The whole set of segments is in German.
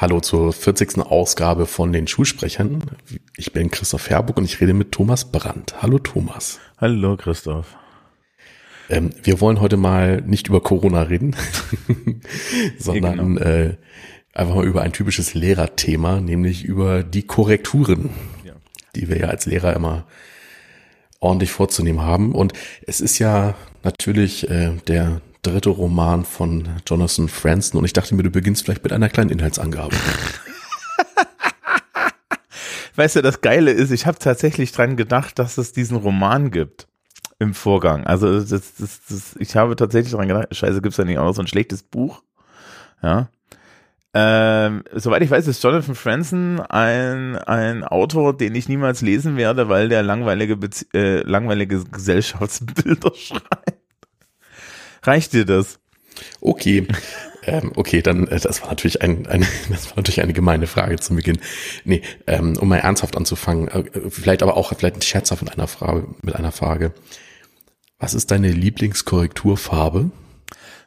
Hallo zur 40. Ausgabe von den Schulsprechern. Ich bin Christoph Herburg und ich rede mit Thomas Brandt. Hallo Thomas. Hallo Christoph. Ähm, wir wollen heute mal nicht über Corona reden, sondern genau. äh, einfach mal über ein typisches Lehrerthema, nämlich über die Korrekturen. Die wir ja als Lehrer immer ordentlich vorzunehmen haben. Und es ist ja natürlich äh, der dritte Roman von Jonathan Franzen und ich dachte mir, du beginnst vielleicht mit einer kleinen Inhaltsangabe. weißt du, das Geile ist, ich habe tatsächlich dran gedacht, dass es diesen Roman gibt im Vorgang. Also das, das, das, ich habe tatsächlich dran gedacht, scheiße, gibt's da nicht auch noch so ein schlechtes Buch? Ja. Ähm, soweit ich weiß, ist Jonathan Franzen ein, ein Autor, den ich niemals lesen werde, weil der langweilige, Bezie äh, langweilige Gesellschaftsbilder schreibt. Reicht dir das? Okay. Ähm, okay, dann, äh, das war natürlich ein, eine, das war natürlich eine gemeine Frage zum Beginn. Nee, ähm, um mal ernsthaft anzufangen, äh, vielleicht aber auch vielleicht scherzhaft mit einer Frage, mit einer Frage. Was ist deine Lieblingskorrekturfarbe?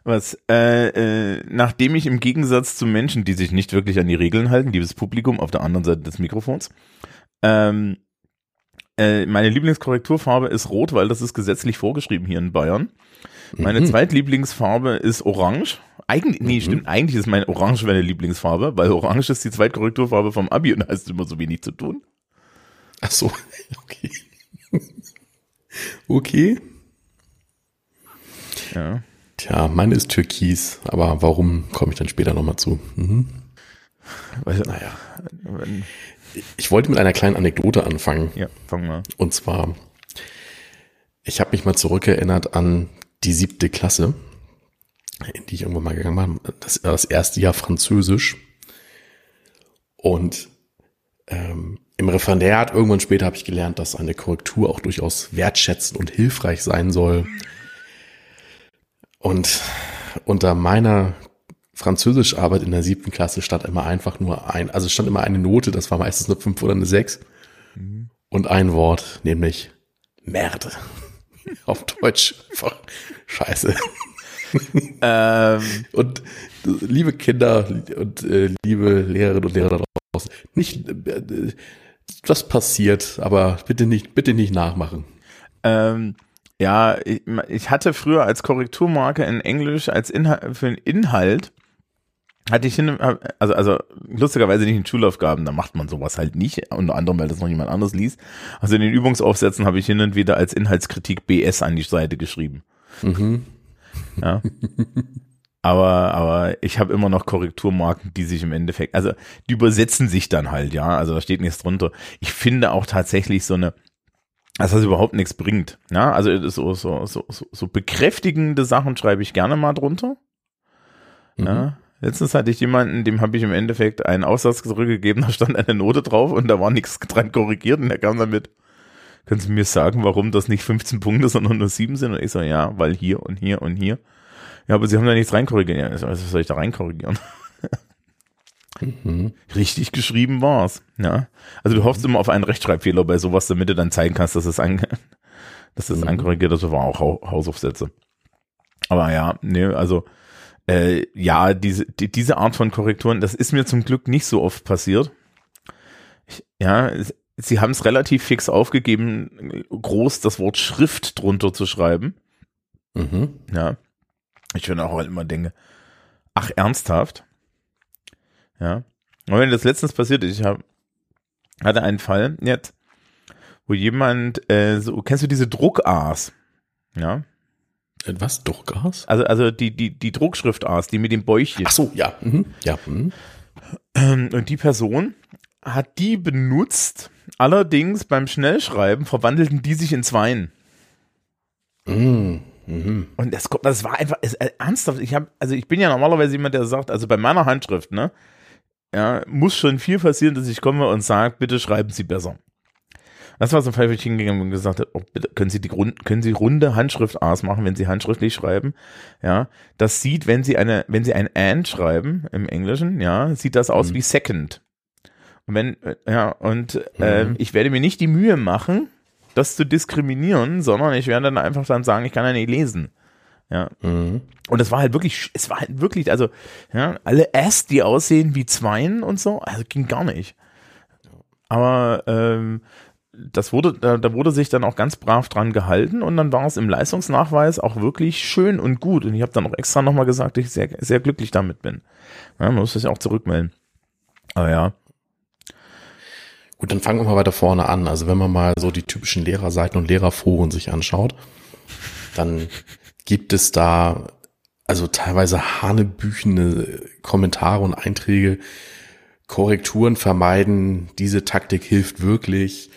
Was, äh, äh, nachdem ich im Gegensatz zu Menschen, die sich nicht wirklich an die Regeln halten, liebes Publikum auf der anderen Seite des Mikrofons, ähm, äh, meine Lieblingskorrekturfarbe ist rot, weil das ist gesetzlich vorgeschrieben hier in Bayern. Meine mhm. Zweitlieblingsfarbe ist Orange. Eigentlich, nee, mhm. stimmt, eigentlich ist mein Orange meine Lieblingsfarbe, weil Orange ist die Zweitkorrekturfarbe vom Abi und da hast du immer so wenig zu tun. Ach so, okay. okay. Ja. Tja, meine ist Türkis, aber warum komme ich dann später nochmal zu? Mhm. Weil, naja. Ich wollte mit einer kleinen Anekdote anfangen. Ja, fang mal. Und zwar, ich habe mich mal zurückerinnert an die siebte Klasse, in die ich irgendwann mal gegangen bin, das, das erste Jahr Französisch. Und ähm, im Referendariat irgendwann später habe ich gelernt, dass eine Korrektur auch durchaus wertschätzend und hilfreich sein soll. Und unter meiner Französischarbeit in der siebten Klasse stand immer einfach nur ein, also stand immer eine Note, das war meistens eine fünf oder eine sechs mhm. und ein Wort, nämlich Merde. Auf Deutsch einfach scheiße. ähm, und liebe Kinder und äh, liebe Lehrerinnen und Lehrer da draußen, nicht, äh, das passiert, aber bitte nicht, bitte nicht nachmachen. Ähm, ja, ich, ich hatte früher als Korrekturmarke in Englisch als Inhalt, für den Inhalt hatte ich hin, also, also lustigerweise nicht in Schulaufgaben, da macht man sowas halt nicht, unter anderem, weil das noch jemand anderes liest. Also in den Übungsaufsätzen habe ich hin und wieder als Inhaltskritik BS an die Seite geschrieben. Mhm. Ja. aber, aber ich habe immer noch Korrekturmarken, die sich im Endeffekt, also die übersetzen sich dann halt, ja. Also da steht nichts drunter. Ich finde auch tatsächlich so eine, dass das überhaupt nichts bringt. Ja, also so, so, so, so bekräftigende Sachen schreibe ich gerne mal drunter. Mhm. Ja, Letztens hatte ich jemanden, dem habe ich im Endeffekt einen Aussatz zurückgegeben, da stand eine Note drauf und da war nichts dran korrigiert und er kam damit, können Sie mir sagen, warum das nicht 15 Punkte, sondern nur 7 sind? Und ich so, ja, weil hier und hier und hier. Ja, aber Sie haben da nichts reinkorrigiert. Ja, also, was soll ich da reinkorrigieren? Mhm. Richtig geschrieben war's. Ja. Also du hoffst immer auf einen Rechtschreibfehler bei sowas, damit du dann zeigen kannst, dass es an, dass es mhm. ankorrigiert ist, war auch Hausaufsätze. Aber ja, nee, also äh, ja, diese, die, diese Art von Korrekturen, das ist mir zum Glück nicht so oft passiert. Ich, ja, sie haben es relativ fix aufgegeben, groß das Wort Schrift drunter zu schreiben. Mhm. Ja. Ich finde auch immer denke, ach, ernsthaft? Ja. Und wenn das letztens passiert ist, ich hab, hatte einen Fall jetzt, wo jemand, äh, so, kennst du diese Druck-A's? Ja. Was? Druckgas? Also, also die, die, die Druckschrift-A's, die mit dem Bäuchchen. Ach so, ja. Mhm. ja. Mhm. Und die Person hat die benutzt, allerdings beim Schnellschreiben verwandelten die sich in Zweien. Mhm. Mhm. Und das, das war einfach ist, äh, ernsthaft. Ich habe, also ich bin ja normalerweise jemand, der sagt, also bei meiner Handschrift, ne, ja, muss schon viel passieren, dass ich komme und sage, bitte schreiben Sie besser. Das war so ein Fall, wo ich hingegangen und gesagt habe, oh, bitte, können Sie die Grund, können Sie runde Handschrift A's machen, wenn Sie handschriftlich schreiben? Ja, das sieht, wenn Sie eine, wenn Sie ein and schreiben im Englischen, ja, sieht das aus mhm. wie second. Wenn, äh, ja, und äh, Mhm. ich werde mir nicht die Mühe machen, das zu diskriminieren, sondern ich werde dann einfach dann sagen, ich kann ja nicht lesen. Ja. Mhm. Und es war halt wirklich, es war halt wirklich, also, ja, alle S, die aussehen wie Zweien und so, also ging gar nicht. Aber ähm, das wurde, da, da wurde sich dann auch ganz brav dran gehalten und dann war es im Leistungsnachweis auch wirklich schön und gut. Und ich habe dann auch extra nochmal gesagt, dass ich sehr, sehr glücklich damit bin. Ja, man muss das ja auch zurückmelden. Aber ja, Gut, dann fangen wir mal weiter vorne an. Also wenn man mal so die typischen Lehrerseiten und Lehrerforen sich anschaut, dann gibt es da also teilweise hanebüchene Kommentare und Einträge, Korrekturen vermeiden, diese Taktik hilft wirklich,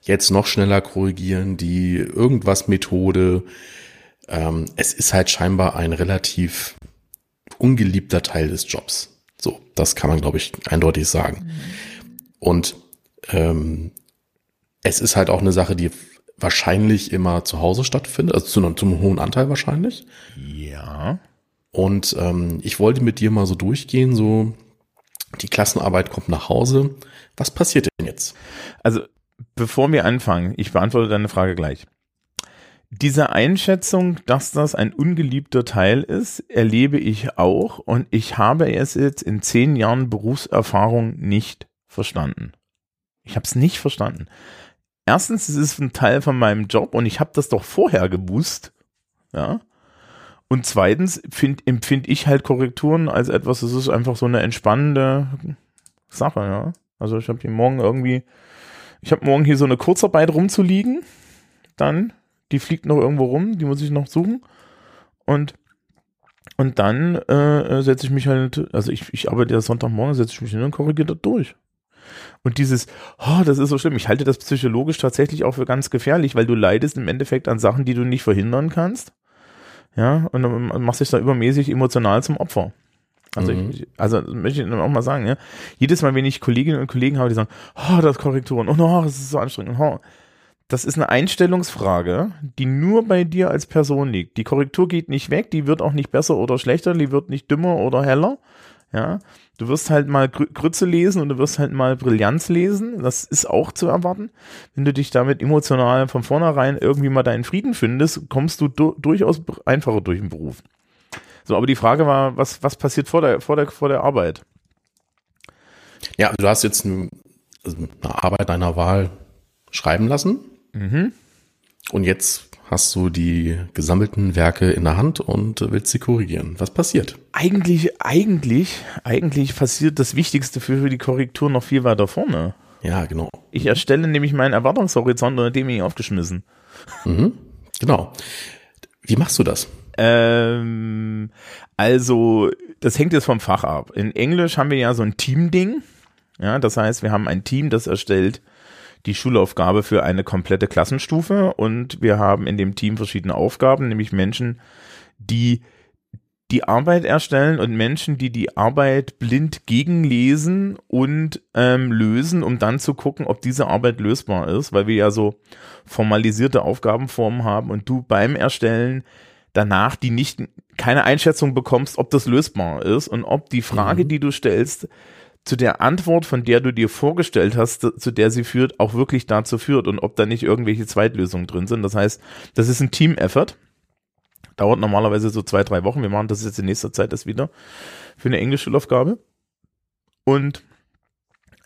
jetzt noch schneller korrigieren, die irgendwas Methode. Ähm, es ist halt scheinbar ein relativ ungeliebter Teil des Jobs. So, das kann man, glaube ich, eindeutig sagen. Und ähm, es ist halt auch eine Sache, die wahrscheinlich immer zu Hause stattfindet, also zu einem, zum hohen Anteil wahrscheinlich. ja. Und ähm, ich wollte mit dir mal so durchgehen, so die Klassenarbeit kommt nach Hause. Was passiert denn jetzt? Also, bevor wir anfangen, ich beantworte deine Frage gleich. Diese Einschätzung, dass das ein ungeliebter Teil ist, erlebe ich auch und ich habe es jetzt in zehn Jahren Berufserfahrung nicht verstanden. Ich habe es nicht verstanden. Erstens, es ist ein Teil von meinem Job und ich habe das doch vorher gewusst. Ja. Und zweitens find, empfinde ich halt Korrekturen als etwas, das ist einfach so eine entspannende Sache, ja. Also ich habe hier morgen irgendwie, ich habe morgen hier so eine Kurzarbeit rumzuliegen, dann, die fliegt noch irgendwo rum, die muss ich noch suchen und und dann äh, setze ich mich halt, also ich, ich arbeite ja Sonntagmorgen, setze ich mich hin und korrigiere das durch. Und dieses, oh, das ist so schlimm, ich halte das psychologisch tatsächlich auch für ganz gefährlich, weil du leidest im Endeffekt an Sachen, die du nicht verhindern kannst. Ja, und dann machst dich da übermäßig emotional zum Opfer. Also, Mhm. ich, also das möchte ich auch mal sagen, ja. Jedes Mal, wenn ich Kolleginnen und Kollegen habe, die sagen, oh, das Korrekturen, oh, das ist so anstrengend, oh. Das ist eine Einstellungsfrage, die nur bei dir als Person liegt. Die Korrektur geht nicht weg, die wird auch nicht besser oder schlechter, die wird nicht dümmer oder heller. Ja, du wirst halt mal Grü Grütze lesen und du wirst halt mal Brillanz lesen. Das ist auch zu erwarten. Wenn du dich damit emotional von vornherein irgendwie mal deinen Frieden findest, kommst du du durchaus einfacher durch den Beruf. So, aber die Frage war, was, was passiert vor der, vor der, vor der Arbeit? Ja, also du hast jetzt ein, also eine Arbeit deiner Wahl schreiben lassen. Mhm. Und jetzt hast du die gesammelten Werke in der Hand und willst sie korrigieren. Was passiert? Eigentlich, eigentlich, eigentlich passiert das Wichtigste für die Korrektur noch viel weiter vorne. Ja, genau. Ich erstelle nämlich meinen Erwartungshorizont und dem bin ich aufgeschmissen. Mhm. Genau. Wie machst du das? Ähm, also, das hängt jetzt vom Fach ab. In Englisch haben wir ja so ein Team-Ding. Ja, das heißt, wir haben ein Team, das erstellt die Schulaufgabe für eine komplette Klassenstufe und wir haben in dem Team verschiedene Aufgaben, nämlich Menschen, die die Arbeit erstellen und Menschen, die die Arbeit blind gegenlesen und ähm, lösen, um dann zu gucken, ob diese Arbeit lösbar ist, weil wir ja so formalisierte Aufgabenformen haben und du beim Erstellen danach die nicht keine Einschätzung bekommst, ob das lösbar ist und ob die Frage, Mhm. die du stellst, zu der Antwort, von der du dir vorgestellt hast, zu der sie führt, auch wirklich dazu führt und ob da nicht irgendwelche Zweitlösungen drin sind. Das heißt, das ist ein Team-Effort. Dauert normalerweise so zwei, drei Wochen. Wir machen das jetzt in nächster Zeit das wieder für eine Englischschulaufgabe. Und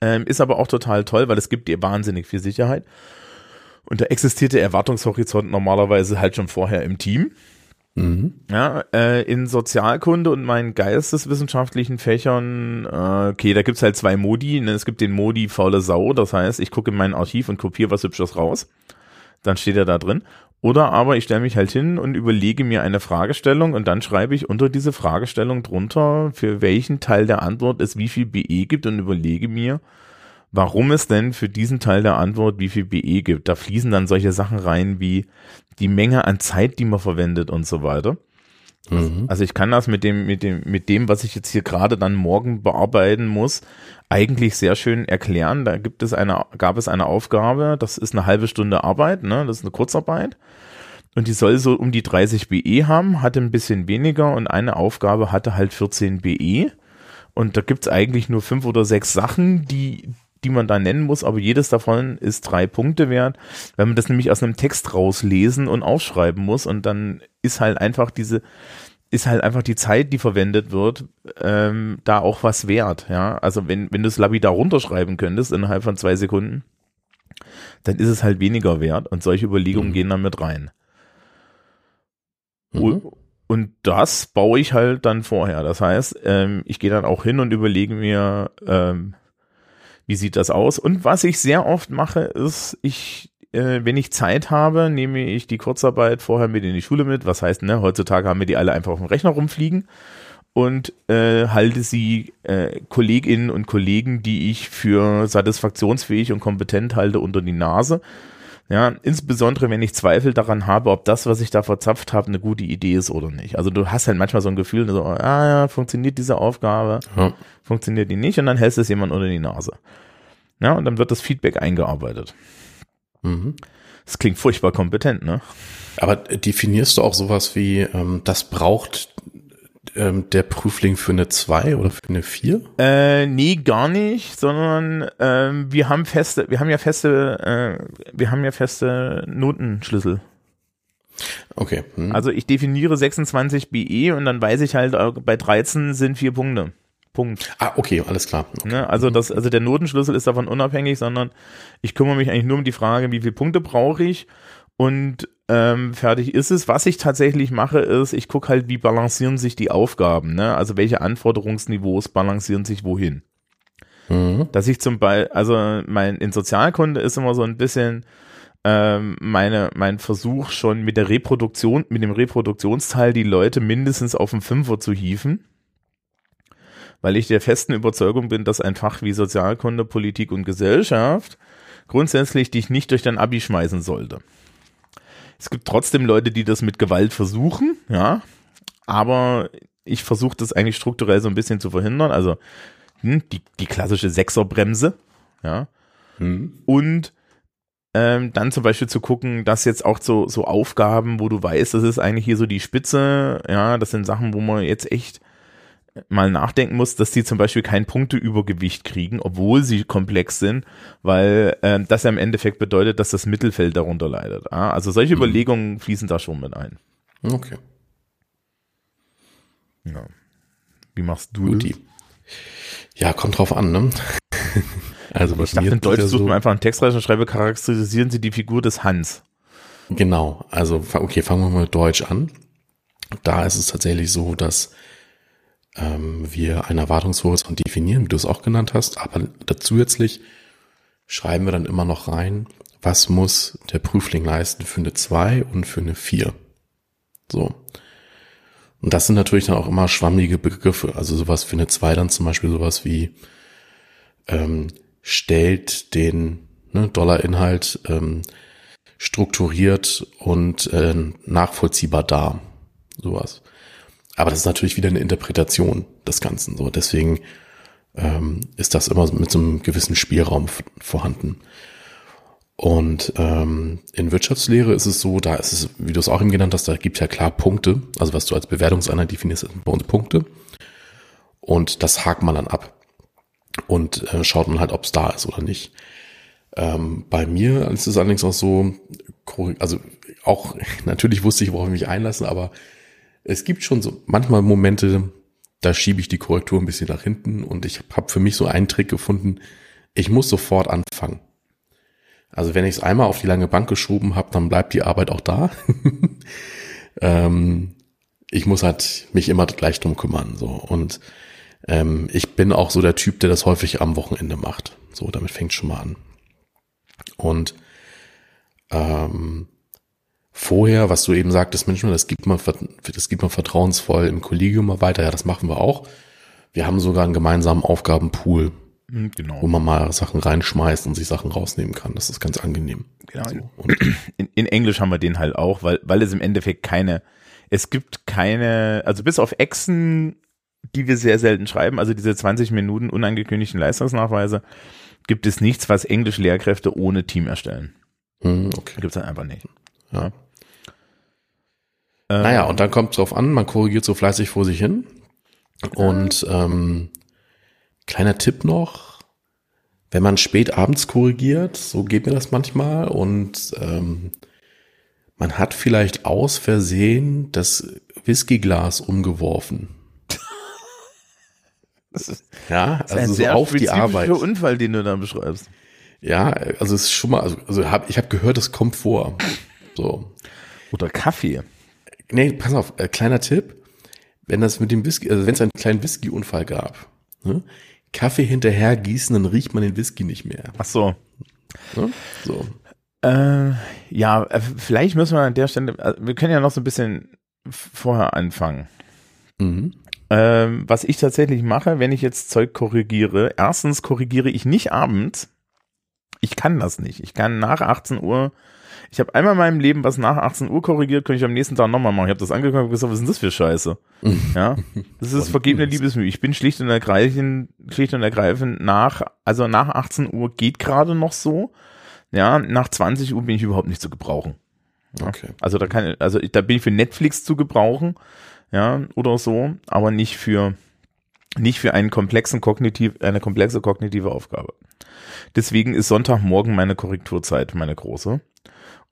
ähm, ist aber auch total toll, weil es gibt dir wahnsinnig viel Sicherheit. Und da existiert der Erwartungshorizont normalerweise halt schon vorher im Team. Mhm. Ja, äh, in Sozialkunde und meinen geisteswissenschaftlichen Fächern, äh, okay, da gibt's halt zwei Modi. Ne? Es gibt den Modi faule Sau, das heißt, ich gucke in mein Archiv und kopiere was Hübsches raus. Dann steht er da drin. Oder aber ich stelle mich halt hin und überlege mir eine Fragestellung und dann schreibe ich unter diese Fragestellung drunter, für welchen Teil der Antwort es wie viel BE gibt und überlege mir, warum es denn für diesen Teil der Antwort wie viel BE gibt. Da fließen dann solche Sachen rein wie die Menge an Zeit, die man verwendet und so weiter. Mhm. Also ich kann das mit dem, mit dem, mit dem, was ich jetzt hier gerade dann morgen bearbeiten muss, eigentlich sehr schön erklären. Da gibt es eine, gab es eine Aufgabe, das ist eine halbe Stunde Arbeit, ne? Das ist eine Kurzarbeit. Und die soll so um die 30 BE haben, hatte ein bisschen weniger und eine Aufgabe hatte halt 14 BE. Und da gibt's eigentlich nur fünf oder sechs Sachen, die, die man da nennen muss, aber jedes davon ist drei Punkte wert, wenn man das nämlich aus einem Text rauslesen und aufschreiben muss und dann ist halt einfach diese, ist halt einfach die Zeit, die verwendet wird, ähm, da auch was wert, ja. Also wenn, wenn du es lapidar runterschreiben könntest innerhalb von zwei Sekunden, dann ist es halt weniger wert und solche Überlegungen mhm. gehen dann mit rein. Mhm. Und das baue ich halt dann vorher. Das heißt, ähm, ich gehe dann auch hin und überlege mir, ähm, wie sieht das aus? Und was ich sehr oft mache, ist, ich, äh, wenn ich Zeit habe, nehme ich die Kurzarbeit vorher mit in die Schule mit. Was heißt, ne, heutzutage haben wir die alle einfach auf dem Rechner rumfliegen und äh, halte sie äh, Kolleginnen und Kollegen, die ich für satisfaktionsfähig und kompetent halte, unter die Nase. Ja, insbesondere wenn ich Zweifel daran habe, ob das, was ich da verzapft habe, eine gute Idee ist oder nicht. Also du hast halt manchmal so ein Gefühl, so, ah ja, funktioniert diese Aufgabe, ja. funktioniert die nicht und dann hältst es jemand unter die Nase. Ja, und dann wird das Feedback eingearbeitet. Mhm. Das klingt furchtbar kompetent, ne? Aber definierst du auch sowas wie, ähm, das braucht ähm, der Prüfling für eine 2 oder für eine 4? Äh, nee, gar nicht, sondern ähm, wir haben feste, wir haben ja feste, äh, wir haben ja feste Notenschlüssel. Okay. Hm. Also ich definiere 26 BE und dann weiß ich halt, äh, bei 13 sind vier Punkte. Punkt. Ah, okay, alles klar. Okay. Ne, also das, also der Notenschlüssel ist davon unabhängig, sondern ich kümmere mich eigentlich nur um die Frage, wie viele Punkte brauche ich und ähm, fertig ist es. Was ich tatsächlich mache, ist, ich gucke halt, wie balancieren sich die Aufgaben, ne? Also welche Anforderungsniveaus balancieren sich wohin. Mhm. Dass ich zum Beispiel, also mein in Sozialkunde ist immer so ein bisschen ähm, meine, mein Versuch schon mit der Reproduktion, mit dem Reproduktionsteil die Leute mindestens auf den Fünfer zu hieven. Weil ich der festen Überzeugung bin, dass ein Fach wie Sozialkunde, Politik und Gesellschaft grundsätzlich dich nicht durch dein Abi schmeißen sollte. Es gibt trotzdem Leute, die das mit Gewalt versuchen, ja. Aber ich versuche das eigentlich strukturell so ein bisschen zu verhindern. Also hm, die, die klassische Sechserbremse, ja. Hm. Und ähm, dann zum Beispiel zu gucken, dass jetzt auch so, so Aufgaben, wo du weißt, das ist eigentlich hier so die Spitze, ja, das sind Sachen, wo man jetzt echt mal nachdenken muss, dass die zum Beispiel kein Punkteübergewicht kriegen, obwohl sie komplex sind, weil äh, das ja im Endeffekt bedeutet, dass das Mittelfeld darunter leidet. Ah, also solche mhm. Überlegungen fließen da schon mit ein. Okay. Ja. Wie machst du Guti. das? Ja, kommt drauf an, ne? also was ich dachte, in Deutsch sucht so man einfach einen Textreich und schreibe, charakterisieren Sie die Figur des Hans. Genau, also okay, fangen wir mal mit Deutsch an. Da ist es tatsächlich so, dass ähm, wir einen Erwartungshorizont definieren, wie du es auch genannt hast, aber zusätzlich schreiben wir dann immer noch rein, was muss der Prüfling leisten für eine 2 und für eine 4. So. Und das sind natürlich dann auch immer schwammige Begriffe. Also sowas für eine 2 dann zum Beispiel sowas wie ähm, stellt den ne, Dollarinhalt ähm, strukturiert und äh, nachvollziehbar dar. Sowas. Aber das ist natürlich wieder eine Interpretation des Ganzen. So, deswegen ähm, ist das immer mit so einem gewissen Spielraum vorhanden. Und ähm, in Wirtschaftslehre ist es so, da ist es, wie du es auch eben genannt hast, da gibt ja klar Punkte. Also was du als Bewertungseinheit definierst, sind bei uns Punkte. Und das hakt man dann ab. Und äh, schaut man halt, ob es da ist oder nicht. Ähm, bei mir ist es allerdings auch so, also auch, natürlich wusste ich, worauf ich mich einlasse, aber es gibt schon so manchmal Momente, da schiebe ich die Korrektur ein bisschen nach hinten und ich habe für mich so einen Trick gefunden, ich muss sofort anfangen. Also wenn ich es einmal auf die lange Bank geschoben habe, dann bleibt die Arbeit auch da. ähm, ich muss halt mich immer gleich drum kümmern. So. Und ähm, ich bin auch so der Typ, der das häufig am Wochenende macht. So, damit fängt schon mal an. Und ähm, vorher, was du eben sagtest, Mensch, das gibt man, das gibt man vertrauensvoll im Kollegium mal weiter. Ja, das machen wir auch. Wir haben sogar einen gemeinsamen Aufgabenpool, hm, genau. wo man mal Sachen reinschmeißt und sich Sachen rausnehmen kann. Das ist ganz angenehm. Genau. So. In, in, Englisch haben wir den halt auch, weil, weil es im Endeffekt keine, es gibt keine, also bis auf Exen, die wir sehr selten schreiben, also diese 20 Minuten unangekündigten Leistungsnachweise, gibt es nichts, was Englisch-Lehrkräfte ohne Team erstellen. Hm, okay. Gibt es halt einfach nicht. Ja. Ähm, naja, und dann kommt es drauf an, man korrigiert so fleißig vor sich hin. Und ähm, kleiner Tipp noch, wenn man spät abends korrigiert, so geht mir das manchmal und ähm, man hat vielleicht aus Versehen das Whiskyglas umgeworfen. ja, Das ist ein also so sehr auf die Arbeit. Unfall, den du da beschreibst. Ja, also es ist schon mal, also, also hab, ich habe gehört, es kommt vor. So. Oder Kaffee. Nee, pass auf, äh, kleiner Tipp. Wenn das mit dem Whisky, also wenn es einen kleinen Whisky-Unfall gab, ne, Kaffee hinterher gießen, dann riecht man den Whisky nicht mehr. Ach so. Ne? So. Äh, ja, äh, vielleicht müssen wir an der Stelle, äh, wir können ja noch so ein bisschen vorher anfangen. Mhm. Ähm, was ich tatsächlich mache, wenn ich jetzt Zeug korrigiere, erstens korrigiere ich nicht abends. Ich kann das nicht. Ich kann nach 18 Uhr, ich habe einmal in meinem Leben was nach 18 Uhr korrigiert, könnte ich am nächsten Tag nochmal machen. Ich habe das angeguckt und gesagt, was ist denn das für Scheiße? Ja, das ist vergebene Liebesmühe. Ich bin schlicht und ergreifend, schlicht und ergreifend nach, also nach 18 Uhr geht gerade noch so. Ja, nach 20 Uhr bin ich überhaupt nicht zu gebrauchen. Ja. Okay. Also da kann, also da bin ich für Netflix zu gebrauchen, ja, oder so, aber nicht für, nicht für einen komplexen kognitiv, eine komplexe kognitive Aufgabe. Deswegen ist Sonntagmorgen meine Korrekturzeit, meine große.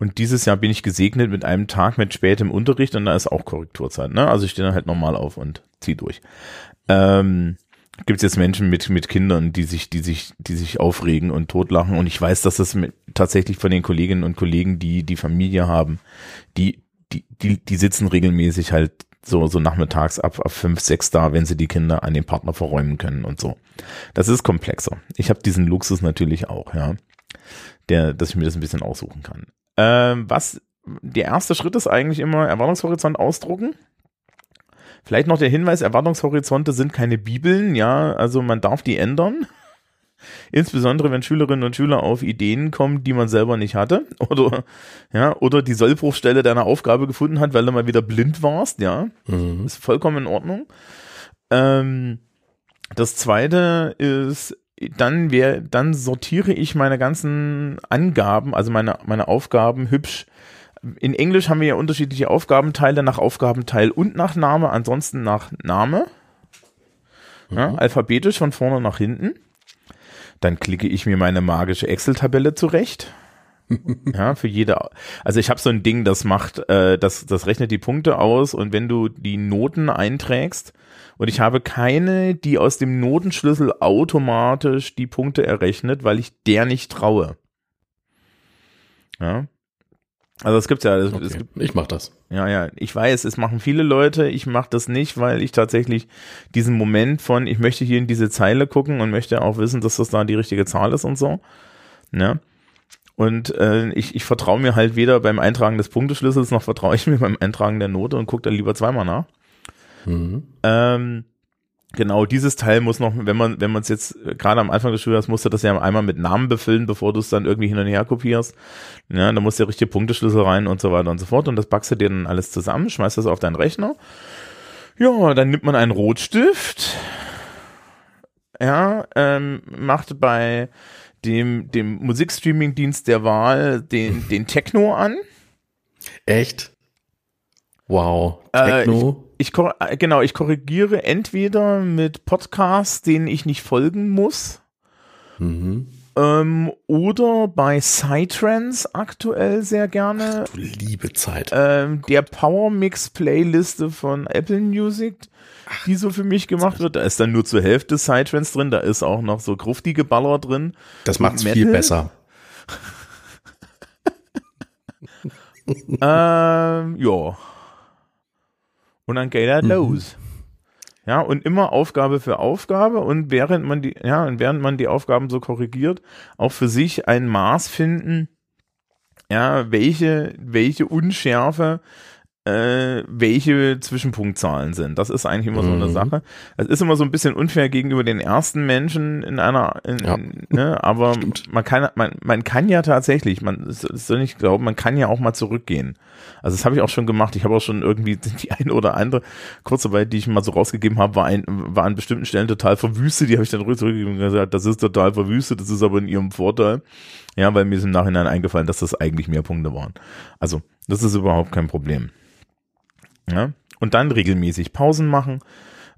Und dieses Jahr bin ich gesegnet mit einem Tag mit spätem Unterricht und da ist auch Korrekturzeit, ne? Also ich stehe dann halt normal auf und zieh durch. Ähm, gibt es jetzt Menschen mit, mit Kindern, die sich, die sich, die sich aufregen und totlachen. Und ich weiß, dass das mit, tatsächlich von den Kolleginnen und Kollegen, die die Familie haben, die, die, die, die sitzen regelmäßig halt so, so nachmittags ab, ab fünf, sechs da, wenn sie die Kinder an den Partner verräumen können und so. Das ist komplexer. Ich habe diesen Luxus natürlich auch, ja. Der, dass ich mir das ein bisschen aussuchen kann. Ähm, was, der erste Schritt ist eigentlich immer Erwartungshorizont ausdrucken. Vielleicht noch der Hinweis, Erwartungshorizonte sind keine Bibeln, ja, also man darf die ändern. Insbesondere wenn Schülerinnen und Schüler auf Ideen kommen, die man selber nicht hatte. Oder, ja, oder die Sollbruchstelle deiner Aufgabe gefunden hat, weil du mal wieder blind warst, ja. Mhm. Ist vollkommen in Ordnung. Ähm, das zweite ist, dann wär, dann sortiere ich meine ganzen Angaben, also meine, meine Aufgaben hübsch. In Englisch haben wir ja unterschiedliche Aufgabenteile nach Aufgabenteil und nach Name, ansonsten nach Name. Ja, alphabetisch von vorne nach hinten. Dann klicke ich mir meine magische Excel-Tabelle zurecht. Ja, für jede. Also ich habe so ein Ding, das macht, äh, das, das rechnet die Punkte aus und wenn du die Noten einträgst und ich habe keine, die aus dem Notenschlüssel automatisch die Punkte errechnet, weil ich der nicht traue. Ja. Also es gibt ja, es, es Okay. gibt Ich mach das. ja, ja, ich weiß, es machen viele Leute. Ich mache das nicht, weil ich tatsächlich diesen Moment von, ich möchte hier in diese Zeile gucken und möchte auch wissen, dass das da die richtige Zahl ist und so. Ne? Und äh, ich, ich vertraue mir halt weder beim Eintragen des Punkteschlüssels noch vertraue ich mir beim Eintragen der Note und gucke dann lieber zweimal nach. Mhm. Ähm, genau, dieses Teil muss noch, wenn man, wenn man es jetzt äh, gerade am Anfang des Schuljahres musste das ja einmal mit Namen befüllen, bevor du es dann irgendwie hin und her kopierst. Ja, da musst du der richtige Punkteschlüssel rein und so weiter und so fort. Und das backst du dir dann alles zusammen, schmeißt das auf deinen Rechner. Ja, dann nimmt man einen Rotstift. Ja, ähm, macht bei dem, dem Musikstreaming-Dienst der Wahl den, den Techno an. Echt? Wow. Äh, Techno? Ich äh, genau, ich korrigiere entweder mit Podcasts, denen ich nicht folgen muss, mhm. ähm, oder bei Psytrance aktuell sehr gerne. Du liebe Zeit. Ähm, der Power Mix Playliste von Apple Music, die so für mich gemacht wird. Da ist dann nur zur Hälfte Psytrance drin, da ist auch noch so gruftige Baller drin. das macht's Metal? viel besser. Ähm, ja. Und dann geht er los. Ja, und immer Aufgabe für Aufgabe und während man die, ja, und während man die Aufgaben so korrigiert, auch für sich ein Maß finden, ja, welche, welche Unschärfe, äh, welche Zwischenpunktzahlen sind. Das ist eigentlich immer so eine Mhm. Sache. Es ist immer so ein bisschen unfair gegenüber den ersten Menschen in einer, in, Ja. ne, aber Stimmt. man kann, man, man kann ja tatsächlich, man das soll nicht glauben, man kann ja auch mal zurückgehen. Also das habe ich auch schon gemacht. Ich habe auch schon irgendwie die eine oder andere Kurzarbeit, die ich mal so rausgegeben habe, war, ein, war an bestimmten Stellen total verwüstet. Die habe ich dann zurückgegeben und gesagt, das ist total verwüstet, das ist aber in ihrem Vorteil. Ja, weil mir ist im Nachhinein eingefallen, dass das eigentlich mehr Punkte waren. Also, das ist überhaupt kein Problem. Ja, und dann regelmäßig Pausen machen,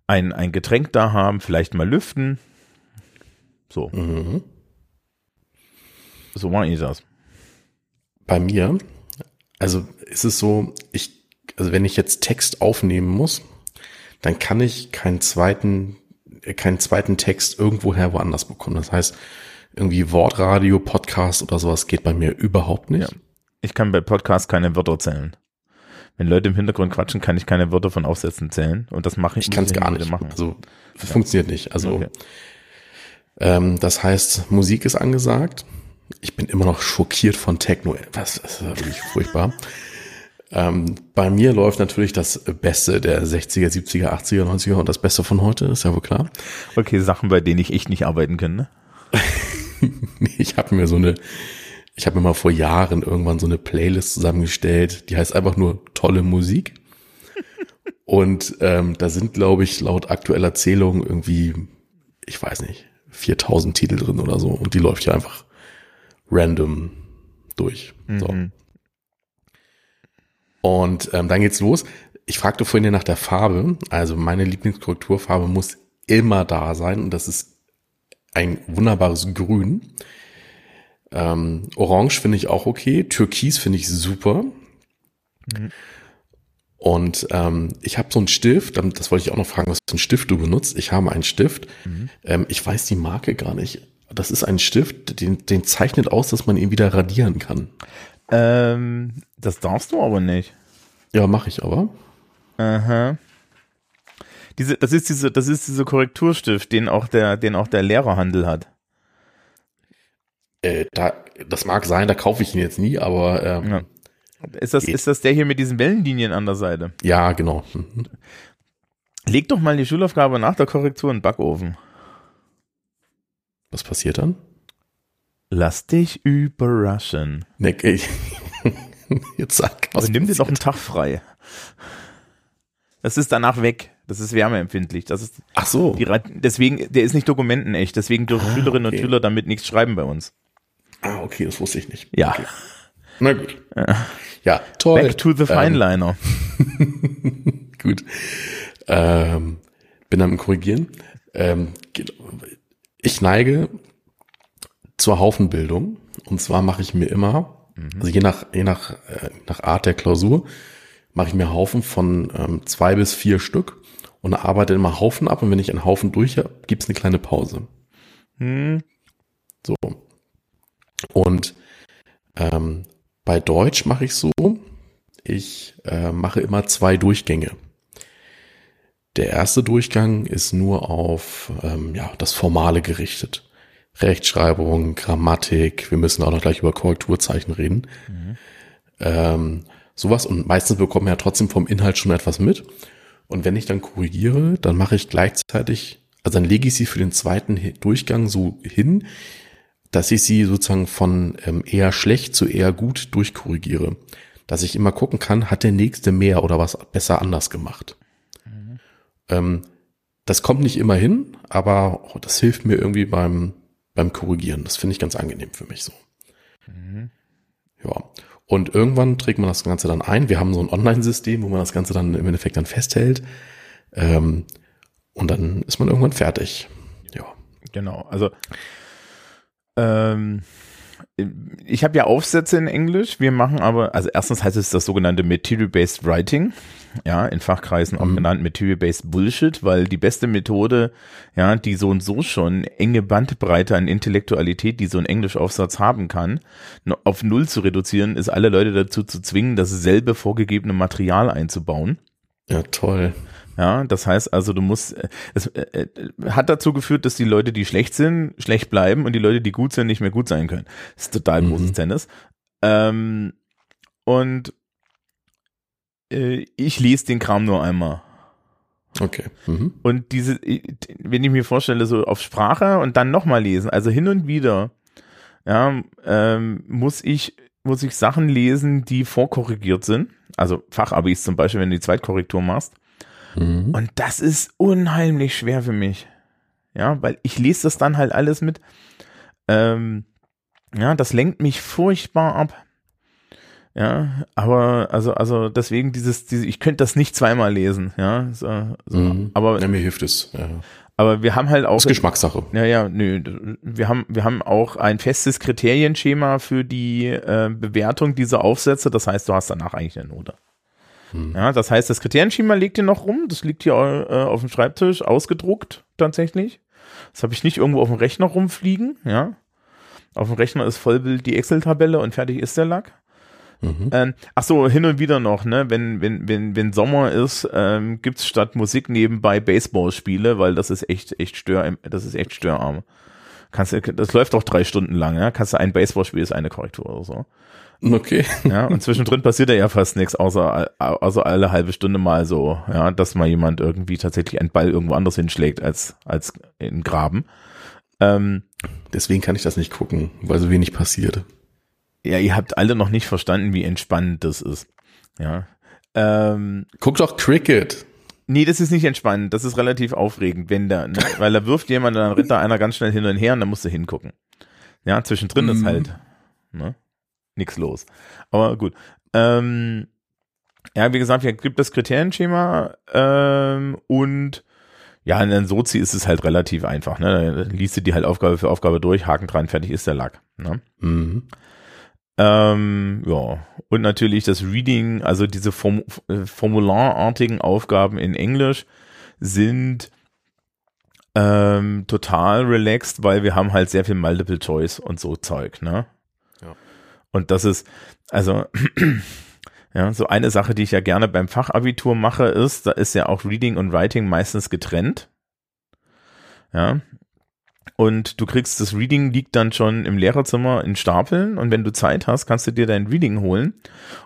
ein, ein Getränk da haben, vielleicht mal lüften. So. Mhm. so mache ich das. Bei mir, also ist es so, ich, also wenn ich jetzt Text aufnehmen muss, dann kann ich keinen zweiten, keinen zweiten Text irgendwoher woanders bekommen. Das heißt, irgendwie Wortradio, Podcast oder sowas geht bei mir überhaupt nicht. Ja. Ich kann bei Podcasts keine Wörter zählen. Wenn Leute im Hintergrund quatschen, kann ich keine Wörter von Aufsätzen zählen. Und das mache ich. Ich kann es gar nicht. Machen. Also ja. funktioniert nicht. Also okay. ähm, das heißt, Musik ist angesagt. Ich bin immer noch schockiert von Techno. Das ist wirklich furchtbar. Ähm, bei mir läuft natürlich das Beste der 60er, 70er, 80er, 90er und das Beste von heute, ist ja wohl klar. Okay, Sachen, bei denen ich echt nicht arbeiten kann, ne? ich habe mir so eine, ich habe mir mal vor Jahren irgendwann so eine Playlist zusammengestellt, die heißt einfach nur tolle Musik. Und ähm, da sind, glaube ich, laut aktueller Zählung irgendwie, ich weiß nicht, 4000 Titel drin oder so. Und die läuft ja einfach random durch. Mhm. So. Und ähm, dann geht's los. Ich fragte vorhin nach der Farbe. Also meine Lieblingskorrekturfarbe muss immer da sein und das ist ein wunderbares Grün. Ähm, Orange finde ich auch okay. Türkis finde ich super. Mhm. Und ähm, ich habe so einen Stift, das wollte ich auch noch fragen, was für einen Stift du benutzt. Ich habe einen Stift. Mhm. Ähm, ich weiß die Marke gar nicht. Das ist ein Stift, den, den zeichnet aus, dass man ihn wieder radieren kann. Ähm, das darfst du aber nicht. Ja, mache ich aber. Aha. Diese, das ist diese, das ist diese Korrekturstift, den auch der, den auch der Lehrerhandel hat. Äh, da, das mag sein, da kaufe ich ihn jetzt nie, aber ähm, ja. ist das, geht. ist das der hier mit diesen Wellenlinien an der Seite? Ja, genau. Mhm. Leg doch mal die Schulaufgabe nach der Korrektur in den Backofen. Was passiert dann? Lass dich überraschen. Ne, ich, jetzt sag, was Aber nimm dir doch einen Tag frei. Das ist danach weg. Das ist wärmeempfindlich. Das ist Ach so. Die, deswegen, der ist nicht dokumentenecht. Deswegen dürfen ah, Schülerinnen okay. und Schüler damit nichts schreiben bei uns. Ah, okay, das wusste ich nicht. Ja. Okay. Na gut. Ja, toll. Back to the Fineliner. Ähm, gut. Ähm, bin am Korrigieren. Ähm, ich neige zur Haufenbildung. Und zwar mache ich mir immer, mhm. also je nach, je nach, äh, nach Art der Klausur, mache ich mir Haufen von ähm, zwei bis vier Stück und arbeite immer Haufen ab und wenn ich einen Haufen durch habe, gibt's eine kleine Pause. Hm. So. Und ähm, bei Deutsch mache ich so, ich äh, mache immer zwei Durchgänge. Der erste Durchgang ist nur auf ähm, ja, das Formale gerichtet. Rechtschreibung, Grammatik, wir müssen auch noch gleich über Korrekturzeichen reden. Mhm. Ähm, sowas und meistens bekommen wir ja trotzdem vom Inhalt schon etwas mit. Und wenn ich dann korrigiere, dann mache ich gleichzeitig, also dann lege ich sie für den zweiten Durchgang so hin, dass ich sie sozusagen von ähm, eher schlecht zu eher gut durchkorrigiere. Dass ich immer gucken kann, hat der nächste mehr oder was besser anders gemacht. Mhm. Ähm, das kommt nicht immer hin, aber das hilft mir irgendwie beim, beim Korrigieren. Das finde ich ganz angenehm für mich so. Mhm. Ja. Und irgendwann trägt man das Ganze dann ein. Wir haben so ein Online-System, wo man das Ganze dann im Endeffekt dann festhält. Ähm, und dann ist man irgendwann fertig. Ja. Genau. Also ähm, ich habe ja Aufsätze in Englisch. Wir machen aber, also erstens heißt es das sogenannte Material-Based Writing. Ja, in Fachkreisen auch mhm. genannt Material-Based Bullshit, weil die beste Methode, ja, die so und so schon enge Bandbreite an Intellektualität, die so ein Englischaufsatz haben kann, auf Null zu reduzieren, ist alle Leute dazu zu zwingen, dasselbe vorgegebene Material einzubauen. Ja, toll. Ja, das heißt also, du musst, äh, es äh, äh, hat dazu geführt, dass die Leute, die schlecht sind, schlecht bleiben und die Leute, die gut sind, nicht mehr gut sein können. Das ist total mhm. großes Tennis. Ähm, und äh, ich lese den Kram nur einmal. Okay. Mhm. Und diese, wenn ich mir vorstelle, so auf Sprache und dann nochmal lesen, also hin und wieder, ja, ähm, muss ich, muss ich Sachen lesen, die vorkorrigiert sind. Also Fachabis zum Beispiel, wenn du die Zweitkorrektur machst. Mhm. Und das ist unheimlich schwer für mich. Ja, weil ich lese das dann halt alles mit. Ähm, ja, das lenkt mich furchtbar ab. Ja, aber also also deswegen dieses, diese, ich könnte das nicht zweimal lesen, ja. So, so. Mhm. Aber ja, mir hilft es. Ja. Aber wir haben halt auch. Das ist Geschmackssache. Ja, ja, nö. Wir haben, wir haben auch ein festes Kriterienschema für die äh, Bewertung dieser Aufsätze. Das heißt, du hast danach eigentlich eine Note. Hm. Ja, das heißt, das Kriterienschema liegt hier noch rum. Das liegt hier äh, auf dem Schreibtisch, ausgedruckt tatsächlich. Das habe ich nicht irgendwo auf dem Rechner rumfliegen. Ja. Auf dem Rechner ist Vollbild die Excel-Tabelle und fertig ist der Lack. Mhm. Ähm, ach so, hin und wieder noch, ne? Wenn, wenn, wenn, wenn Sommer ist, ähm, gibt's statt Musik nebenbei Baseballspiele, weil das ist echt, echt stör, das ist echt störarm. Kannst das läuft auch drei Stunden lang, ja? Kannst du ein Baseballspiel ist eine Korrektur oder so. Okay. Ja, und zwischendrin passiert ja fast nichts, außer, außer alle halbe Stunde mal so, ja, dass mal jemand irgendwie tatsächlich einen Ball irgendwo anders hinschlägt als, als in Graben. Ähm, Deswegen kann ich das nicht gucken, weil so wenig passiert ja, ihr habt alle noch nicht verstanden, wie entspannend das ist. Ja. Ähm, Guck doch Cricket. Nee, das ist nicht entspannend. Das ist relativ aufregend, wenn da, ne? weil da wirft jemand und dann rennt da einer ganz schnell hin und her und dann musst du hingucken. Ja, zwischendrin mm. ist mhm. halt ne, nix los. Aber gut. Ähm, ja, wie gesagt, es gibt das Kriterienschema ähm, und ja, in einem Sozi ist es halt relativ einfach. Ne? Da liest du die halt Aufgabe für Aufgabe durch, Haken dran, fertig ist der Lack. Ne? Mhm. Ähm, ja, und natürlich das Reading, also diese Form formularartigen Aufgaben in Englisch sind ähm, total relaxed, weil wir haben halt sehr viel Multiple Choice und so Zeug, ne? Und das ist, also, ja, so eine Sache, die ich ja gerne beim Fachabitur mache, ist, da ist ja auch Reading und Writing meistens getrennt. Ja, und du kriegst das Reading liegt dann schon im Lehrerzimmer in Stapeln und wenn du Zeit hast, kannst du dir dein Reading holen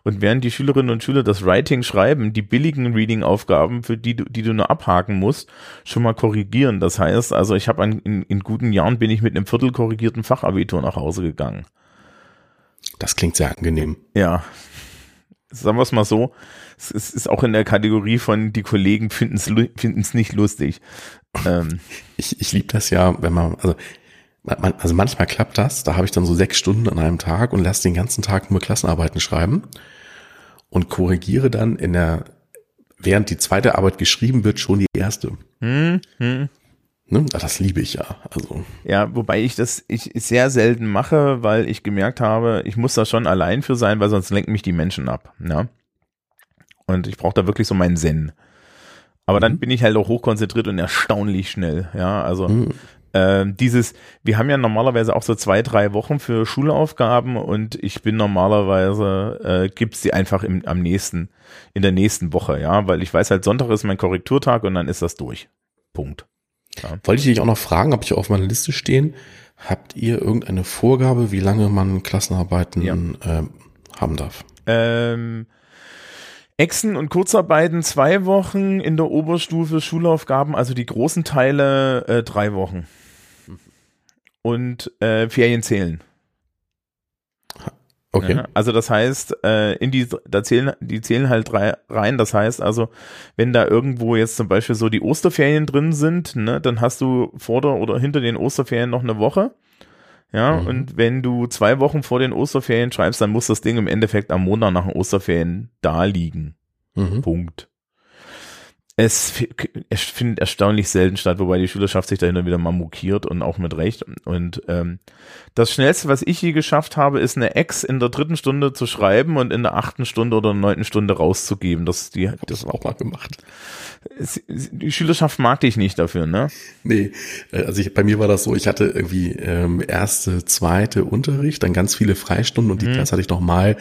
und während die Schülerinnen und Schüler das Writing schreiben, die billigen Reading-Aufgaben, für die du, die du nur abhaken musst, schon mal korrigieren. Das heißt, also ich habe in, in guten Jahren bin ich mit einem Viertel korrigierten Fachabitur nach Hause gegangen. Das klingt sehr angenehm. Ja. Sagen wir es mal so, es ist auch in der Kategorie von die Kollegen finden es nicht lustig. Ähm. Ich, ich liebe das ja, wenn man, also, also manchmal klappt das, da habe ich dann so sechs Stunden an einem Tag und lasse den ganzen Tag nur Klassenarbeiten schreiben und korrigiere dann in der, während die zweite Arbeit geschrieben wird, schon die erste. Hm, hm. Ne? Das liebe ich ja. Also. Ja, wobei ich das ich sehr selten mache, weil ich gemerkt habe, ich muss da schon allein für sein, weil sonst lenken mich die Menschen ab. Ja? Und ich brauche da wirklich so meinen Zen. Aber dann mhm. bin ich halt auch hochkonzentriert und erstaunlich schnell. Ja, also mhm. äh, dieses, wir haben ja normalerweise auch so zwei, drei Wochen für Schulaufgaben und ich bin normalerweise, äh, gibt's die einfach im, am nächsten, in der nächsten Woche, ja, weil ich weiß halt, Sonntag ist mein Korrekturtag und dann ist das durch. Punkt. Ja. Wollte ich dich auch noch fragen, ob ich auf meiner Liste stehen. Habt ihr irgendeine Vorgabe, wie lange man Klassenarbeiten ja. äh, haben darf? Ähm, Exen und Kurzarbeiten zwei Wochen, in der Oberstufe Schulaufgaben, also die großen Teile äh, drei Wochen. Und äh, Ferien zählen. Okay. Ja, also das heißt, äh, in die, da zählen, die zählen halt drei rein. Das heißt also, wenn da irgendwo jetzt zum Beispiel so die Osterferien drin sind, ne, dann hast du vor der oder hinter den Osterferien noch eine Woche. Ja, mhm. und wenn du zwei Wochen vor den Osterferien schreibst, dann muss das Ding im Endeffekt am Montag nach den Osterferien da liegen. Mhm. Punkt. Es, es findet erstaunlich selten statt, wobei die Schülerschaft sich dahinter wieder mal mokiert und auch mit Recht. Und ähm, das Schnellste, was ich je geschafft habe, ist eine Ex in der dritten Stunde zu schreiben und in der achten Stunde oder neunten Stunde rauszugeben. Das, die, das war auch mal gemacht. Die Schülerschaft mag dich nicht dafür, ne? Nee, äh, also ich, bei mir war das so, ich hatte irgendwie ähm, erste, zweite Unterricht, dann ganz viele Freistunden und die mhm. Klasse hatte ich noch mal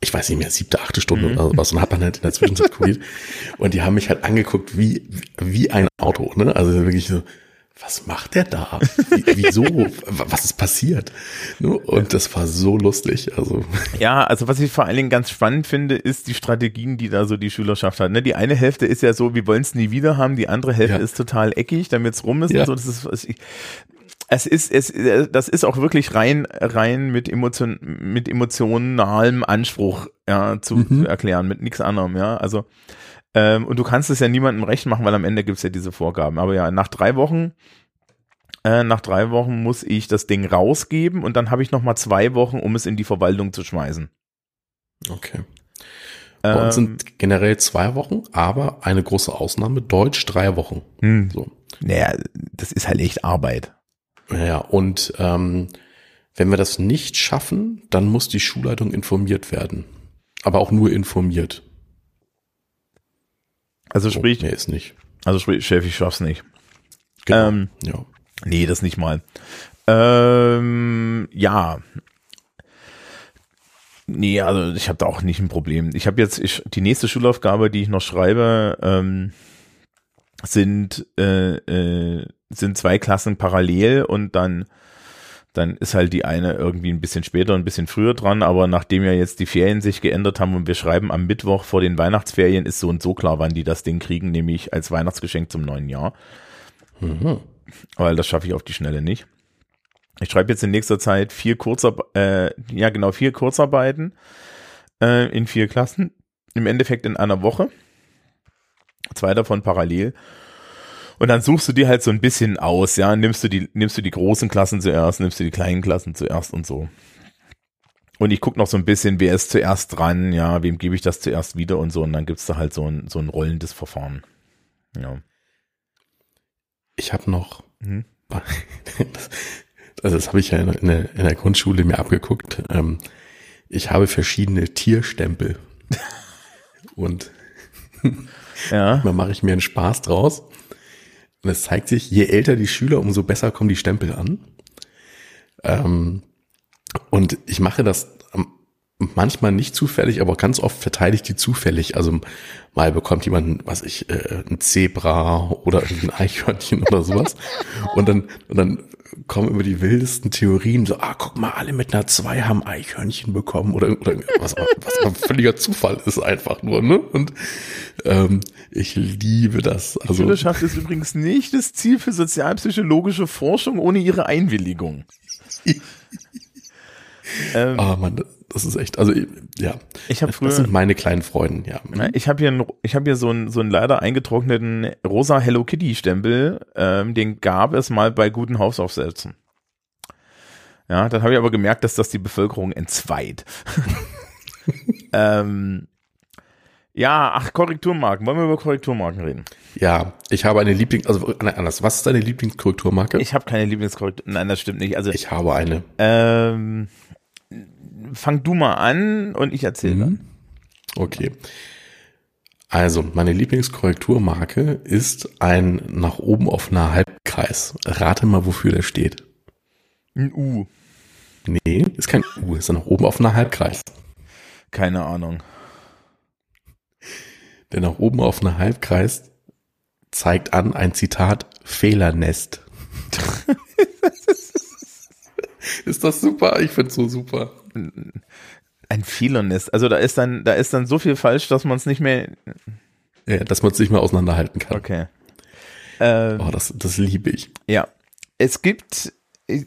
ich weiß nicht mehr, siebte, achte Stunde mhm. oder was und hat man halt in der Zwischenzeit kuriert. und die haben mich halt angeguckt wie, wie ein Auto, ne? Also wirklich so, was macht der da? Wie, wieso? was ist passiert? Ne? Und das war so lustig. Also. Ja, also was ich vor allen Dingen ganz spannend finde, ist die Strategien, die da so die Schülerschaft hat. Ne? Die eine Hälfte ist ja so, wir wollen es nie wieder haben, die andere Hälfte ja. ist total eckig, damit es rum ist. Ja. Und so. Das ist, ich, es ist, es, das ist auch wirklich rein, rein mit Emotion, mit emotionalem Anspruch, ja, zu, mhm. erklären, mit nichts anderem, ja. Also, ähm, und du kannst es ja niemandem recht machen, weil am Ende gibt's ja diese Vorgaben. Aber ja, nach drei Wochen, äh, nach drei Wochen muss ich das Ding rausgeben und dann habe ich noch mal zwei Wochen, um es in die Verwaltung zu schmeißen. Okay. Bei uns sind generell zwei Wochen, aber eine große Ausnahme, Deutsch drei Wochen. Hm. So. Naja, das ist halt echt Arbeit. Ja, und ähm, wenn wir das nicht schaffen, dann muss die Schulleitung informiert werden. Aber auch nur informiert. Also So, sprich, mehr ist nicht. also sprich, Chef, ich schaff's nicht. Genau. Ähm, ja. Nee, das nicht mal. Ähm, ja. Nee, also ich habe da auch nicht ein Problem. Ich habe jetzt, ich, die nächste Schulaufgabe, die ich noch schreibe, ähm, sind, äh, äh, sind zwei Klassen parallel und dann, dann ist halt die eine irgendwie ein bisschen später, ein bisschen früher dran, aber nachdem ja jetzt die Ferien sich geändert haben und wir schreiben am Mittwoch vor den Weihnachtsferien, ist so und so klar, wann die das Ding kriegen, nämlich als Weihnachtsgeschenk zum neuen Jahr Mhm. weil das schaffe ich auf die Schnelle nicht. Ich schreibe jetzt in nächster Zeit vier Kurzarbeiten, äh, ja genau, vier Kurzarbeiten äh, in vier Klassen, im Endeffekt in einer Woche, zwei davon parallel. Und dann suchst du dir halt so ein bisschen aus, ja, nimmst du die, nimmst du die großen Klassen zuerst, nimmst du die kleinen Klassen zuerst und so. Und ich gucke noch so ein bisschen, wer ist zuerst dran, ja, wem gebe ich das zuerst wieder und so, und dann gibt's da halt so ein, so ein rollendes Verfahren. Ja. Ich habe noch, das, also das habe ich ja in, in, der, in der Grundschule mir abgeguckt. Ähm, ich habe verschiedene Tierstempel. Und Ja. da mache ich mir einen Spaß draus. Und es zeigt sich, je älter die Schüler, umso besser kommen die Stempel an. Ähm, und ich mache das ähm, manchmal nicht zufällig, aber ganz oft verteile ich die zufällig. Also mal bekommt jemand, was ich, äh, ein Zebra oder ein Eichhörnchen oder sowas. Und dann, und dann kommen über die wildesten Theorien, so, ah, guck mal, alle mit einer zwei haben Eichhörnchen bekommen oder, oder was, was ein völliger Zufall ist einfach nur, ne? Und ähm, ich liebe das. Also, Schülerschaft ist übrigens nicht das Ziel für sozialpsychologische Forschung ohne ihre Einwilligung. ähm, ah, man, das ist echt, also ja. Ich hab früher- Das sind meine kleinen Freuden, ja. na, ich habe hier, ein- ich hab hier so einen so einen leider eingetrockneten rosa Hello Kitty Stempel. Ähm, den gab es mal bei guten Hausaufsätzen. Ja, dann habe ich aber gemerkt, dass das die Bevölkerung entzweit. ähm, ja, ach, Korrekturmarken. Wollen wir über Korrekturmarken reden? Ja, ich habe eine Lieblings, also nein, anders. Was ist deine Lieblingskorrekturmarke? Ich habe keine Lieblingskorrektur. Nein, das stimmt nicht. Also, Ich habe eine. ähm, fang du mal an und ich erzähle Mhm. dann. Okay. Also, meine Lieblingskorrekturmarke ist ein nach oben offener Halbkreis. Rate mal, wofür der steht. Ein U. Nee, ist kein U, ist ein nach oben offener Halbkreis. Keine Ahnung. Der nach oben offene Halbkreis zeigt an ein Zitat Fehlernest. ist das super? Ich find's so super. Ein Fehlernest. Also da ist dann, da ist dann so viel falsch, dass man es nicht mehr. Ja, dass man es nicht mehr auseinanderhalten kann. Okay. Ähm, Oh, das, das liebe ich. Ja. Es gibt. äh,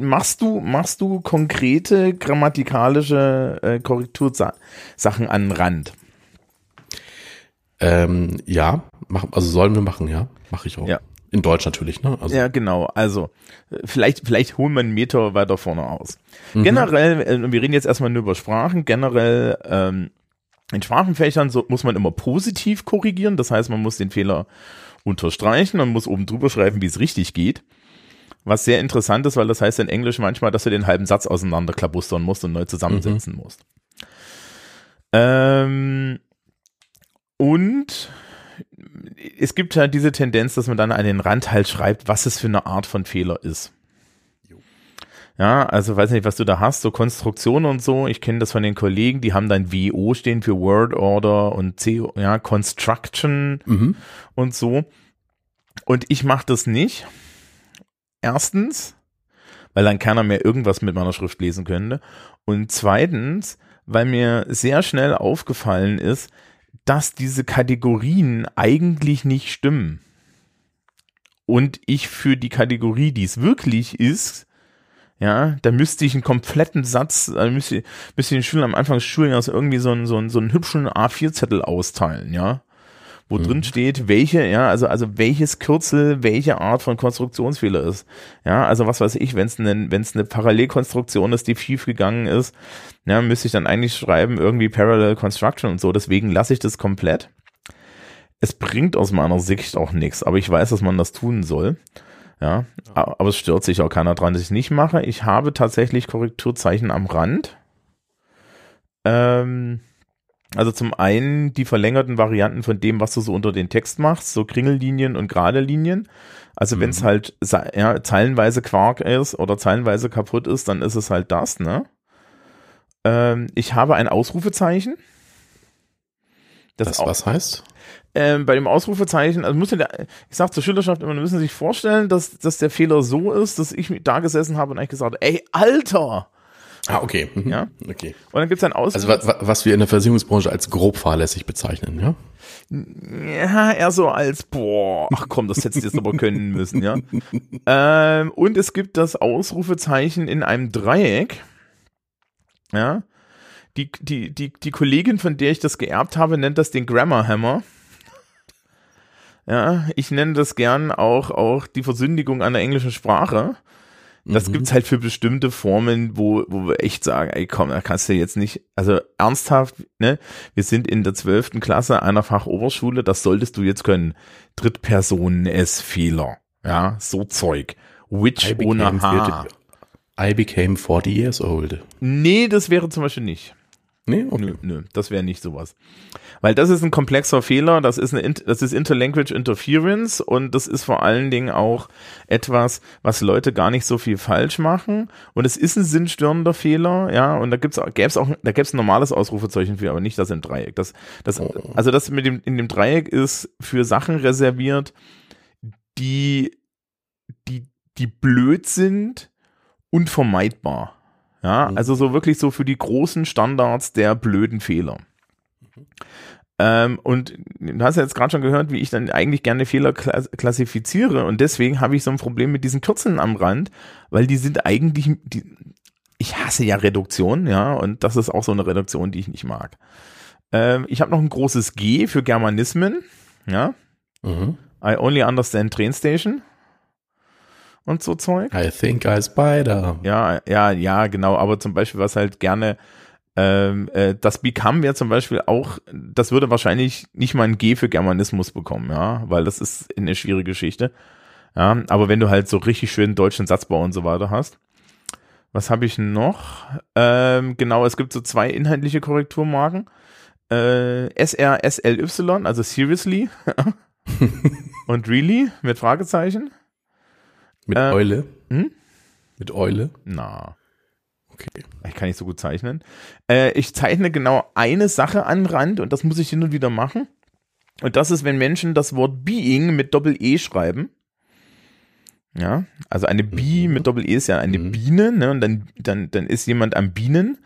Machst du, machst du konkrete grammatikalische äh, Korrektursachen an den Rand? Ähm, ja, mach, also sollen wir machen, ja. Mache ich auch. Ja. In Deutsch natürlich, ne? Also, Ja, genau. Also, vielleicht, vielleicht holen wir einen Meter weiter vorne aus. Generell, äh, wir reden jetzt erstmal nur über Sprachen. Generell, ähm, in Sprachenfächern so, muss man immer positiv korrigieren. Das heißt, man muss den Fehler unterstreichen und muss oben drüber schreiben, wie es richtig geht. Was sehr interessant ist, weil das heißt in Englisch manchmal, dass du den halben Satz auseinanderklabustern musst und neu zusammensetzen musst. Ähm, und es gibt halt diese Tendenz, dass man dann an den Rand halt schreibt, was es für eine Art von Fehler ist. Ja, also weiß nicht, was du da hast, so Konstruktionen und so. Ich kenne das von den Kollegen, die haben dann WO stehen für Word Order und C, ja, Construction Mhm. und so. Und ich mache das nicht. Erstens, weil dann keiner mehr irgendwas mit meiner Schrift lesen könnte. Und zweitens, weil mir sehr schnell aufgefallen ist, dass diese Kategorien eigentlich nicht stimmen. Und ich für die Kategorie, die es wirklich ist, ja, da müsste ich einen kompletten Satz, da müsste, ich- müsste ich den Schülern am Anfang des Schuljahres irgendwie so einen, so einen, so einen hübschen A4-Zettel austeilen, ja, wo mhm. drin steht, welche, ja, also, also welches Kürzel, welche Art von Konstruktionsfehler ist. Ja, also was weiß ich, wenn es eine, wenn es eine Parallelkonstruktion ist, die schief gegangen ist, ja, müsste ich dann eigentlich schreiben, irgendwie Parallel Construction und so. Deswegen lasse ich das komplett. Es bringt aus meiner Sicht auch nichts, aber ich weiß, dass man das tun soll. Ja, aber es stört sich auch keiner dran, dass ich es nicht mache. Ich habe tatsächlich Korrekturzeichen am Rand. Ähm, also zum einen die verlängerten Varianten von dem, was du so unter den Text machst, so Kringellinien und gerade Linien. Also mhm. wenn es halt ja, zeilenweise Quark ist oder zeilenweise kaputt ist, dann ist es halt das, ne? Ähm, ich habe ein Ausrufezeichen. Das, das was heißt? Ähm, bei dem Ausrufezeichen, also muss ja der, ich sag zur Schülerschaft immer, müssen sich vorstellen, dass, dass der Fehler so ist, dass ich da gesessen habe und eigentlich gesagt ey, Alter! Ah, okay. Mhm. Ja. Okay. Und dann gibt's ein Ausruf. Also was, was wir in der Versicherungsbranche als grob fahrlässig bezeichnen, ja? Ja, eher so als, boah, ach komm, das hättest du jetzt aber können müssen, ja. ähm, und es gibt das Ausrufezeichen in einem Dreieck. Ja. Die, die, die, die Kollegin, von der ich das geerbt habe, nennt das den Grammar Hammer. Ja, ich nenne das gern auch, auch die Versündigung an der englischen Sprache. Das mhm. gibt's halt für bestimmte Formen, wo, wo wir echt sagen, ey komm, da kannst du jetzt nicht, also ernsthaft, ne? Wir sind in der zwölften Klasse einer Fachoberschule, das solltest du jetzt können. Drittpersonen-S-Fehler. Ja, so Zeug. Which ohne H. I became 40 years old. Nee, das wäre zum Beispiel nicht. Nee, okay. Nö, nö, das wäre nicht sowas. Weil das ist ein komplexer Fehler, das ist eine, das ist Interlanguage Interference und das ist vor allen Dingen auch etwas, was Leute gar nicht so viel falsch machen und es ist ein sinnstörender Fehler, ja, und da gibt's, gäb's auch, da gäb's ein normales Ausrufezeichen für, aber nicht das im Dreieck. Das, das, also das mit dem, in dem Dreieck ist für Sachen reserviert, die, die, die blöd sind und vermeidbar. Ja, mhm. also so wirklich so für die großen Standards der blöden Fehler. Mhm. Ähm, und du hast ja jetzt gerade schon gehört, wie ich dann eigentlich gerne Fehler klassifiziere und deswegen habe ich so ein Problem mit diesen Kürzeln am Rand, weil die sind eigentlich, die, ich hasse ja Reduktion, ja, und das ist auch so eine Reduktion, die ich nicht mag. Ähm, ich habe noch ein großes G für Germanismen, ja. Mhm. I only understand train station und so Zeug. I think I spider. Ja, ja, ja, genau. Aber zum Beispiel, was halt gerne ähm, äh, das Become wäre zum Beispiel auch, das würde wahrscheinlich nicht mal ein G für Germanismus bekommen, ja, weil das ist eine schwierige Geschichte. Ja, aber wenn du halt so richtig schön deutschen Satzbau und so weiter hast. Was habe ich noch? Ähm, genau, es gibt so zwei inhaltliche Korrekturmarken. Äh, SRSLY, also seriously und really mit Fragezeichen. Mit äh, Eule? Hm? Mit Eule? Na. Okay. Ich kann nicht so gut zeichnen. Äh, ich zeichne genau eine Sache an Rand und das muss ich hin und wieder machen. Und das ist, wenn Menschen das Wort Being mit Doppel-E schreiben. Ja, also eine Bee mhm. mit Doppel-E ist ja eine mhm. Biene, ne? Und dann, dann, dann ist jemand am Bienen.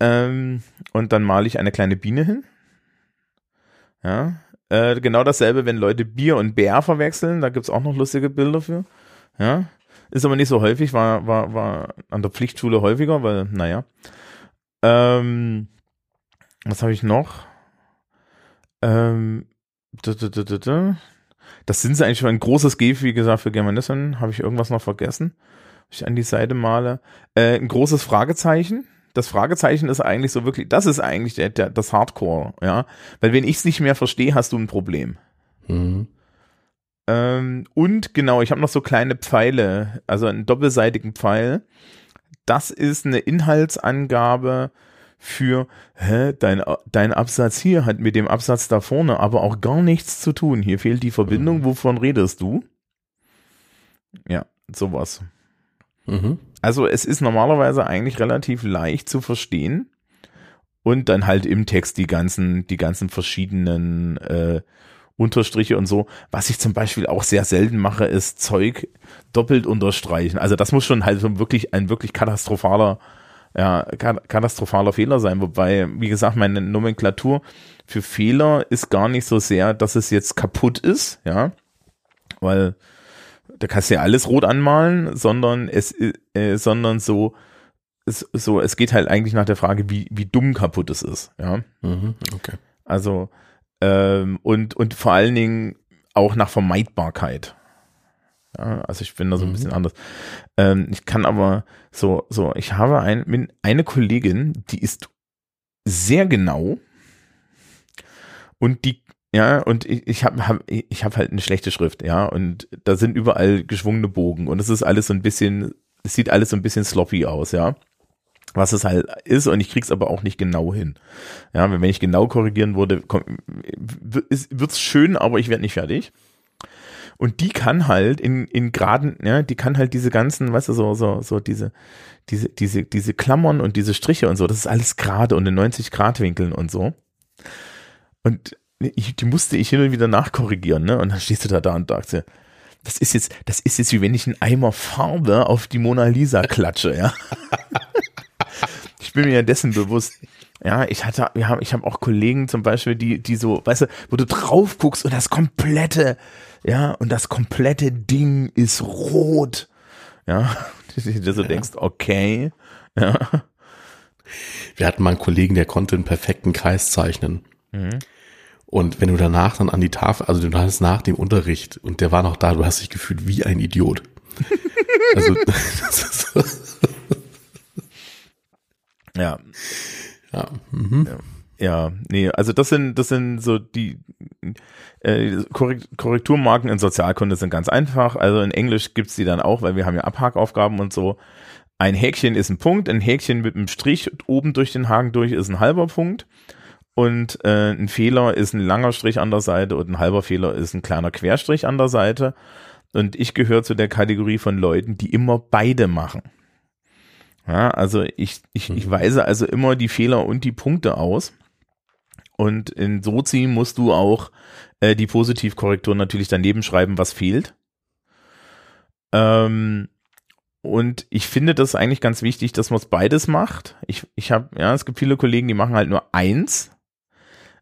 Ähm, und dann male ich eine kleine Biene hin. Ja. Äh, genau dasselbe, wenn Leute Bier und Bär verwechseln. Da gibt es auch noch lustige Bilder für. Ja. Ist aber nicht so häufig, war, war, war an der Pflichtschule häufiger, weil, naja. Ähm, was habe ich noch? Ähm, das sind sie eigentlich schon ein großes G, wie gesagt, für Germanismen. Habe ich irgendwas noch vergessen? Ich an die Seite male. Äh, ein großes Fragezeichen. Das Fragezeichen ist eigentlich so wirklich, das ist eigentlich der, der, das Hardcore, ja. Weil wenn ich es nicht mehr verstehe, hast du ein Problem. Mhm. Ähm, und genau, ich habe noch so kleine Pfeile, also einen doppelseitigen Pfeil. Das ist eine Inhaltsangabe für, hä, dein, dein Absatz hier hat mit dem Absatz da vorne aber auch gar nichts zu tun. Hier fehlt die Verbindung, mhm. wovon redest du? Ja, sowas. Mhm. Also es ist normalerweise eigentlich relativ leicht zu verstehen und dann halt im Text die ganzen, die ganzen verschiedenen äh, Unterstriche und so. Was ich zum Beispiel auch sehr selten mache, ist Zeug doppelt unterstreichen. Also das muss schon halt so wirklich ein wirklich katastrophaler, ja, katastrophaler Fehler sein. Wobei, wie gesagt, meine Nomenklatur für Fehler ist gar nicht so sehr, dass es jetzt kaputt ist, ja, weil da kannst du ja alles rot anmalen, sondern es, äh, sondern so, es, so, es geht halt eigentlich nach der Frage, wie, wie dumm kaputt es ist, ja. Mhm, okay. Also, ähm, und, und vor allen Dingen auch nach Vermeidbarkeit. Ja, also ich bin da so ein mhm. bisschen anders. Ähm, ich kann aber so, so, ich habe ein, eine Kollegin, die ist sehr genau und die, ja, und ich, ich habe hab, ich hab halt eine schlechte Schrift, ja, und da sind überall geschwungene Bogen und es ist alles so ein bisschen, es sieht alles so ein bisschen sloppy aus, ja was es halt ist und ich krieg's aber auch nicht genau hin. Ja, wenn ich genau korrigieren würde, wird's schön, aber ich werde nicht fertig. Und die kann halt in, in Graden, ja, die kann halt diese ganzen, weißt du, so, so, so diese, diese, diese, diese Klammern und diese Striche und so, das ist alles gerade und in 90 Grad Winkeln und so. Und ich, die musste ich hin und wieder nachkorrigieren, ne? Und dann stehst du da da und sagst dir, das ist jetzt, das ist jetzt wie wenn ich einen Eimer Farbe auf die Mona Lisa klatsche, ja. ich bin mir dessen bewusst. Ja, ich hatte, wir haben, ich habe auch Kollegen zum Beispiel, die, die so, weißt du, wo du drauf guckst und das komplette, ja, und das komplette Ding ist rot. Ja, du so ja. denkst, okay, ja. Wir hatten mal einen Kollegen, der konnte einen perfekten Kreis zeichnen. Mhm. Und wenn du danach dann an die Tafel, also du hattest nach dem Unterricht und der war noch da, du hast dich gefühlt wie ein Idiot. also, das ist so, ja. Ja. Mhm. ja. Ja, nee, also das sind, das sind so die äh, Korrekturmarken in Sozialkunde sind ganz einfach. Also in Englisch gibt's die dann auch, weil wir haben ja Abhakaufgaben und so. Ein Häkchen ist ein Punkt, ein Häkchen mit einem Strich oben durch den Haken durch ist ein halber Punkt. Und äh, ein Fehler ist ein langer Strich an der Seite und ein halber Fehler ist ein kleiner Querstrich an der Seite. Und ich gehöre zu der Kategorie von Leuten, die immer beide machen. Ja, also ich, ich, ich mhm. weise also immer die Fehler und die Punkte aus. Und in Sozi musst du auch äh, die Positivkorrektur natürlich daneben schreiben, was fehlt. Ähm, und ich finde das eigentlich ganz wichtig, dass man es beides macht. Ich, ich habe, ja, es gibt viele Kollegen, die machen halt nur eins.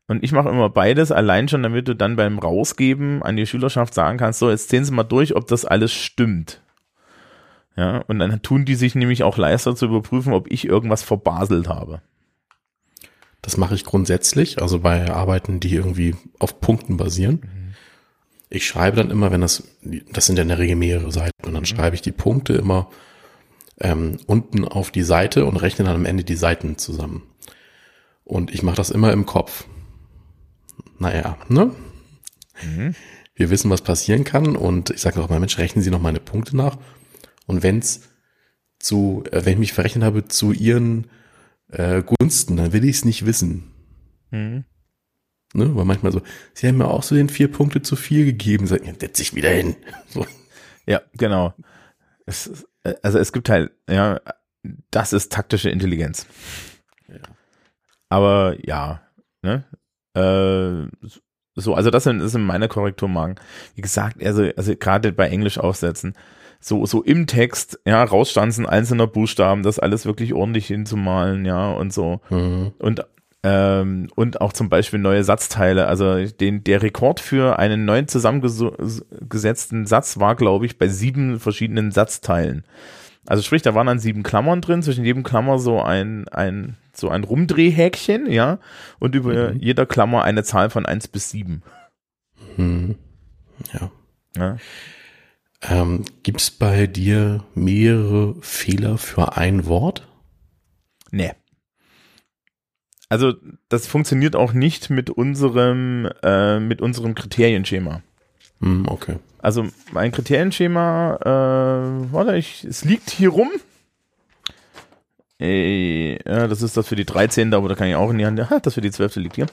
Und ich mache immer beides, allein schon, damit du dann beim Rausgeben an die Schülerschaft sagen kannst, so, jetzt sehen Sie mal durch, ob das alles stimmt. Ja, und dann tun die sich nämlich auch leichter zu überprüfen, ob ich irgendwas verbaselt habe. Das mache ich grundsätzlich, also bei Arbeiten, die irgendwie auf Punkten basieren. Mhm. Ich schreibe dann immer, wenn das, das sind ja in der Regel mehrere Seiten, und dann mhm. schreibe ich die Punkte immer ähm, unten auf die Seite und rechne dann am Ende die Seiten zusammen. Und ich mache das immer im Kopf. Naja, ne? Mhm. Wir wissen, was passieren kann und ich sage auch mal, Mensch, rechnen Sie noch meine Punkte nach und wenn es zu, äh, wenn ich mich verrechnet habe zu ihren äh, Gunsten, dann will ich es nicht wissen. Mhm. Ne, weil manchmal so, sie haben mir auch so den vier Punkte zu viel gegeben, sagen, ja, setz dich wieder hin. So. Ja, genau. Es, also es gibt halt, ja, das ist taktische Intelligenz. Ja. Aber ja, ne? Äh, so, also das sind, das sind meine Korrekturmarken. Wie gesagt, also, also gerade bei Englisch aufsetzen, so, so im Text, ja, rausstanzen einzelner Buchstaben, das alles wirklich ordentlich hinzumalen, ja, und so. Mhm. Und ähm, und auch zum Beispiel neue Satzteile. Also den, der Rekord für einen neuen zusammengesetzten Satz war, glaube ich, bei sieben verschiedenen Satzteilen. Also sprich, da waren dann sieben Klammern drin, zwischen jedem Klammer so ein, ein, so ein Rumdrehhäkchen, ja, und über mhm. jeder Klammer eine Zahl von eins bis sieben. Mhm. Ja. ja. Ähm, Gibt es bei dir mehrere Fehler für ein Wort? Nee. Also das funktioniert auch nicht mit unserem äh, mit unserem Kriterienschema. Hm, okay. Also mein Kriterienschema, äh, warte, ich, es liegt hier rum. Ey, ja, das ist das für die 13. aber da kann ich auch in die Hand. Ha, das für die 12. liegt hier.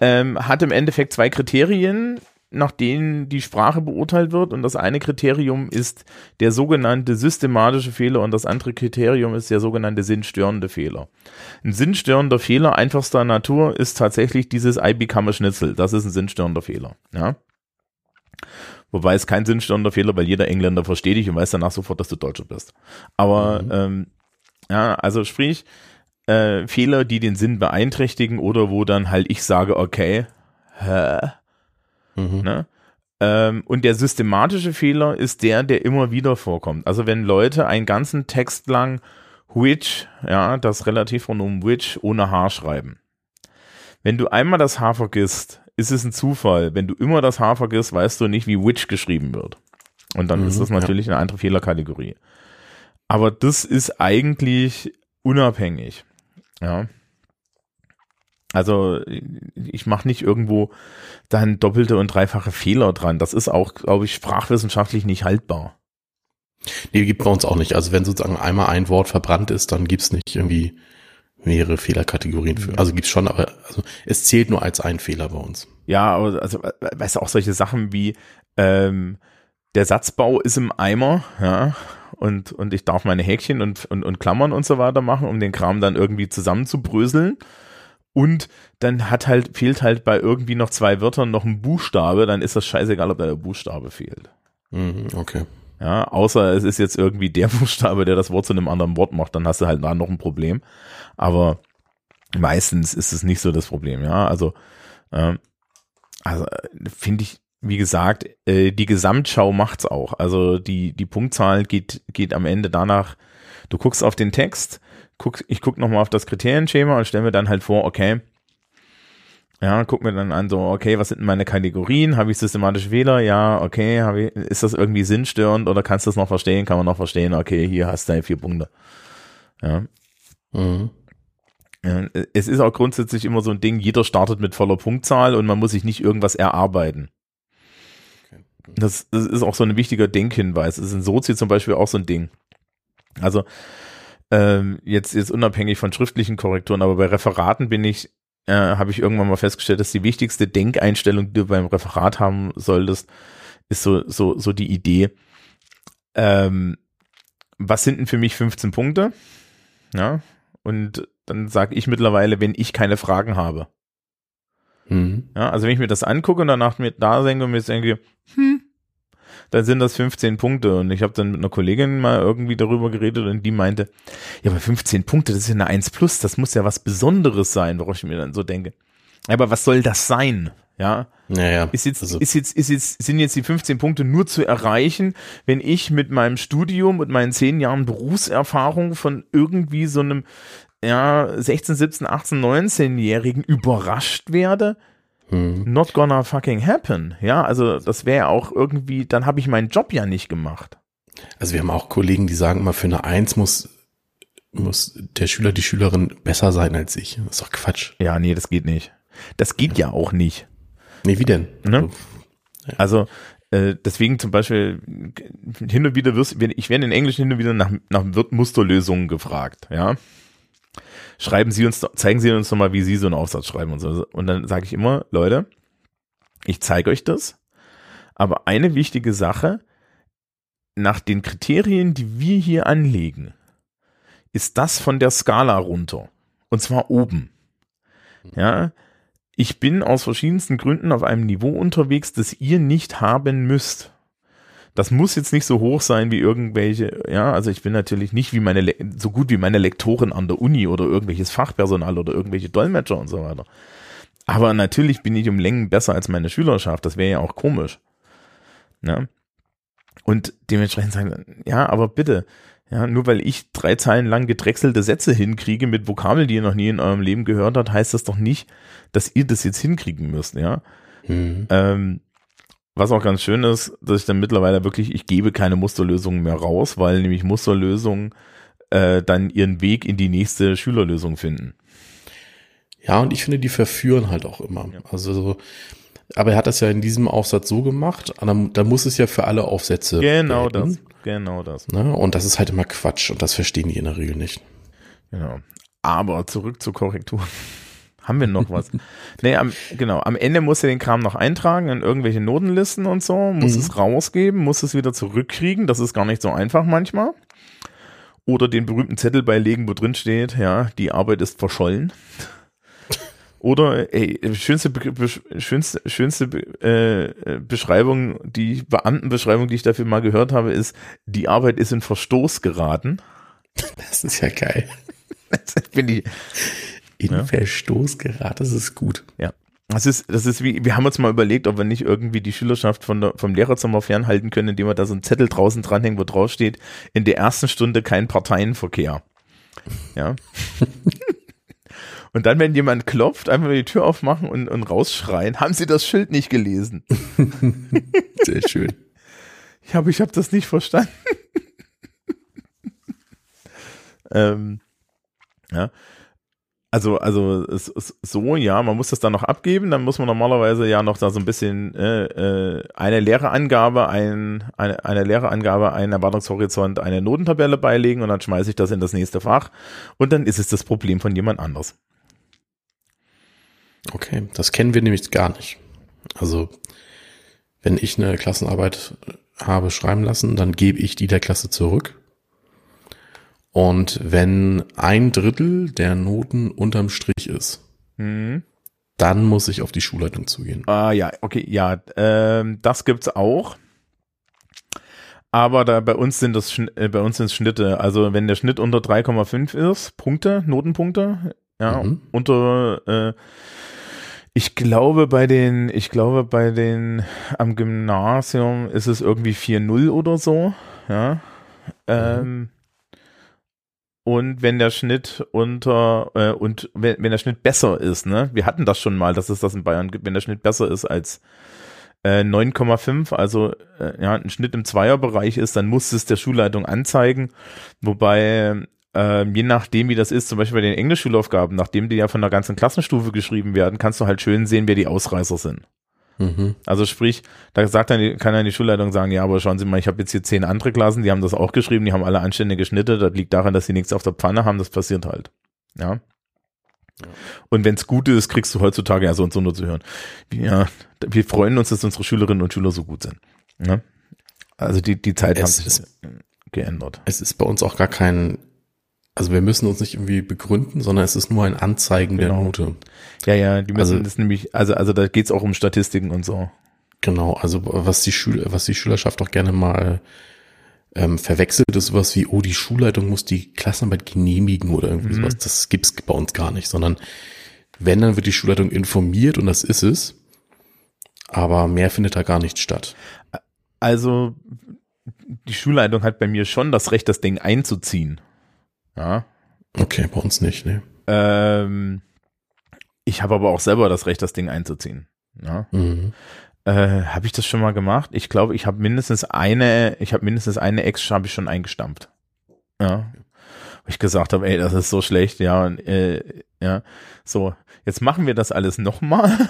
Ähm, hat im Endeffekt zwei Kriterien nach denen die Sprache beurteilt wird. Und das eine Kriterium ist der sogenannte systematische Fehler und das andere Kriterium ist der sogenannte sinnstörende Fehler. Ein sinnstörender Fehler einfachster Natur ist tatsächlich dieses I become a Schnitzel. Das ist ein sinnstörender Fehler. Ja. Wobei es kein sinnstörender Fehler, weil jeder Engländer versteht dich und weiß danach sofort, dass du Deutscher bist. Aber mhm. ähm, ja, also sprich, äh, Fehler, die den Sinn beeinträchtigen oder wo dann halt ich sage, okay, hä? Mhm. Ne? Ähm, und der systematische Fehler ist der, der immer wieder vorkommt. Also wenn Leute einen ganzen Text lang which, ja, das Relativpronomen which ohne H schreiben. Wenn du einmal das H vergisst, ist es ein Zufall. Wenn du immer das H vergisst, weißt du nicht, wie Witch geschrieben wird. Und dann mhm, ist das natürlich ja. eine andere Fehlerkategorie. Aber das ist eigentlich unabhängig. Ja. Also ich mache nicht irgendwo dann doppelte und dreifache Fehler dran. Das ist auch, glaube ich, sprachwissenschaftlich nicht haltbar. Nee, gibt bei uns auch nicht. Also wenn sozusagen einmal ein Wort verbrannt ist, dann gibt's nicht irgendwie mehrere Fehlerkategorien für. Also gibt's schon, aber also es zählt nur als ein Fehler bei uns. Ja, aber also weißt du auch solche Sachen wie ähm, der Satzbau ist im Eimer, ja, und, und ich darf meine Häkchen und, und, und Klammern und so weiter machen, um den Kram dann irgendwie zusammenzubröseln. Und dann hat halt, fehlt halt bei irgendwie noch zwei Wörtern noch ein Buchstabe, dann ist das scheißegal, ob da der Buchstabe fehlt. Mhm, okay. Ja, außer es ist jetzt irgendwie der Buchstabe, der das Wort zu einem anderen Wort macht, dann hast du halt da noch ein Problem. Aber meistens ist es nicht so das Problem, ja. Also, ähm, also finde ich, wie gesagt, äh, die Gesamtschau macht's auch. Also die, die Punktzahl geht, geht am Ende danach, du guckst auf den Text, guck, ich guck nochmal auf das Kriterienschema und stelle mir dann halt vor, okay, ja, guck mir dann an, so, okay, was sind denn meine Kategorien? Habe ich systematische Fehler? Ja, okay, hab ich, ist das irgendwie sinnstörend oder kannst du das noch verstehen? Kann man noch verstehen? Okay, hier hast du vier Punkte. Ja. Mhm. ja. Es ist auch grundsätzlich immer so ein Ding, jeder startet mit voller Punktzahl und man muss sich nicht irgendwas erarbeiten. Das, das ist auch so ein wichtiger Denkhinweis. Das ist in Sozi zum Beispiel auch so ein Ding. Also ähm, jetzt jetzt unabhängig von schriftlichen Korrekturen, aber bei Referaten bin ich, äh, habe ich irgendwann mal festgestellt, dass die wichtigste Denkeinstellung, die du beim Referat haben solltest, ist so so so die Idee. Ähm, was sind denn für mich 15 Punkte? Ja, und dann sage ich mittlerweile, wenn ich keine Fragen habe. Mhm. Ja, also wenn ich mir das angucke und danach mir da denke und mir denke, hm, dann sind das 15 Punkte. Und ich habe dann mit einer Kollegin mal irgendwie darüber geredet und die meinte, ja, aber 15 Punkte, das ist ja eine 1 plus, das muss ja was Besonderes sein, worauf ich mir dann so denke. Aber was soll das sein? Ja. Naja, ist jetzt, also. ist jetzt, ist jetzt, sind jetzt die 15 Punkte nur zu erreichen, wenn ich mit meinem Studium und meinen 10 Jahren Berufserfahrung von irgendwie so einem, ja, 16, 17, 18, 19-Jährigen überrascht werde? Hm. Not gonna fucking happen. Ja, also das wäre auch irgendwie, dann habe ich meinen Job ja nicht gemacht. Also wir haben auch Kollegen, die sagen immer, für eine Eins muss, muss der Schüler, die Schülerin besser sein als ich. Das ist doch Quatsch. Ja, nee, das geht nicht. Das geht ja, auch nicht. Nee, wie denn? Ne? Ja. Also äh, deswegen zum Beispiel hin und wieder wirst, ich werde in Englisch hin und wieder nach, nach Musterlösungen gefragt, ja schreiben Sie uns, zeigen Sie uns doch mal, wie Sie so einen Aufsatz schreiben und so. Und dann sage ich immer, Leute, ich zeige euch das. Aber eine wichtige Sache, nach den Kriterien, die wir hier anlegen, ist das von der Skala runter. Und zwar oben. Ja, ich bin aus verschiedensten Gründen auf einem Niveau unterwegs, das ihr nicht haben müsst. Das muss jetzt nicht so hoch sein wie irgendwelche, ja, also ich bin natürlich nicht wie meine, so gut wie meine Lektoren an der Uni oder irgendwelches Fachpersonal oder irgendwelche Dolmetscher und so weiter. Aber natürlich bin ich um Längen besser als meine Schülerschaft. Das wäre ja auch komisch. Ja. Und dementsprechend sagen, ja, aber bitte, ja, nur weil ich drei Zeilen lang gedrechselte Sätze hinkriege mit Vokabeln, die ihr noch nie in eurem Leben gehört habt, heißt das doch nicht, dass ihr das jetzt hinkriegen müsst, ja. Mhm. Ähm, was auch ganz schön ist, dass ich dann mittlerweile wirklich, ich gebe keine Musterlösungen mehr raus, weil nämlich Musterlösungen äh, dann ihren Weg in die nächste Schülerlösung finden. Ja, und ich finde, die verführen halt auch immer. Ja. Also so, aber er hat das ja in diesem Aufsatz so gemacht, da muss es ja für alle Aufsätze. Genau gelten. das. Genau das. Ne? Und das ist halt immer Quatsch und das verstehen die in der Regel nicht. Genau. Aber zurück zur Korrektur. Haben wir noch was? nee, am, genau. Am Ende muss er den Kram noch eintragen in irgendwelche Notenlisten und so, muss mhm. es rausgeben, muss es wieder zurückkriegen. Das ist gar nicht so einfach manchmal. Oder den berühmten Zettel beilegen, wo drin steht, ja, die Arbeit ist verschollen. Oder, ey, schönste, schönste, schönste äh, Beschreibung, die Beamtenbeschreibung, die ich dafür mal gehört habe, ist, die Arbeit ist in Verstoß geraten. Das ist ja geil. Das finde ich, in ja. Verstoß gerät. Das ist gut. Ja. Das ist, das ist wie, wir haben uns mal überlegt, ob wir nicht irgendwie die Schülerschaft von der, vom Lehrerzimmer fernhalten können, indem wir da so einen Zettel draußen dranhängen, wo drauf steht, in der ersten Stunde kein Parteienverkehr. Ja. Und dann, wenn jemand klopft, einfach die Tür aufmachen und, und rausschreien, haben Sie das Schild nicht gelesen? Sehr schön. Ich habe ich hab das nicht verstanden. ähm, ja. Also, also es, es, so, ja, man muss das dann noch abgeben, dann muss man normalerweise ja noch da so ein bisschen äh, äh, eine leere Angabe, ein, eine, eine leere Angabe, einen Erwartungshorizont, eine Notentabelle beilegen und dann schmeiße ich das in das nächste Fach und dann ist es das Problem von jemand anders. Okay, das kennen wir nämlich gar nicht. Also, wenn ich eine Klassenarbeit habe schreiben lassen, dann gebe ich die der Klasse zurück und wenn ein Drittel der Noten unterm Strich ist, mhm. dann muss ich auf die Schulleitung zugehen. Ah ja, okay, ja, ähm, das gibt's auch. Aber da bei uns sind das äh, bei uns sind Schnitte. Also wenn der Schnitt unter 3,5 ist, Punkte, Notenpunkte, ja, mhm. unter äh, ich glaube bei den, ich glaube bei den am Gymnasium ist es irgendwie 4-0 oder so, ja. Mhm. Und wenn der Schnitt unter äh, und wenn, wenn der Schnitt besser ist, ne? Wir hatten das schon mal, dass es das in Bayern gibt, wenn der Schnitt besser ist als äh, 9,5, also äh, ja, ein Schnitt im Zweierbereich ist, dann muss es der Schulleitung anzeigen, wobei äh, je nachdem, wie das ist, zum Beispiel bei den Englischschulaufgaben, nachdem die ja von der ganzen Klassenstufe geschrieben werden, kannst du halt schön sehen, wer die Ausreißer sind. Mhm. Also sprich, da sagt dann, kann dann die Schulleitung sagen, ja, aber schauen Sie mal, ich habe jetzt hier zehn andere Klassen, die haben das auch geschrieben, die haben alle anständige Schnitte, das liegt daran, dass sie nichts auf der Pfanne haben, das passiert halt. Ja. Und wenn es gut ist, kriegst du heutzutage ja so und so nur zu hören. Ja, wir freuen uns, dass unsere Schülerinnen und Schüler so gut sind. Ja? Also die, die Zeit es hat sich ist, geändert. Es ist bei uns auch gar kein also wir müssen uns nicht irgendwie begründen, sondern es ist nur ein Anzeigen genau. der Note. Ja, ja, die müssen also, das nämlich, also, also da geht's auch um Statistiken und so. Genau, also was die Schüler, was die Schülerschaft auch gerne mal ähm, verwechselt, ist sowas wie, oh, die Schulleitung muss die Klassenarbeit genehmigen oder irgendwie mhm. sowas. Das gibt's bei uns gar nicht, sondern wenn, dann wird die Schulleitung informiert und das ist es. Aber mehr findet da gar nicht statt. Also die Schulleitung hat bei mir schon das Recht, das Ding einzuziehen. Ja. Okay, bei uns nicht, ne. Ähm, ich habe aber auch selber das Recht, das Ding einzuziehen. Ja. Mhm. Äh, habe ich das schon mal gemacht? Ich glaube, ich habe mindestens eine, ich habe mindestens eine Ex habe ich schon eingestampft. Ja. Wo ich gesagt habe, ey, das ist so schlecht, ja, und, äh, ja, so, jetzt machen wir das alles nochmal.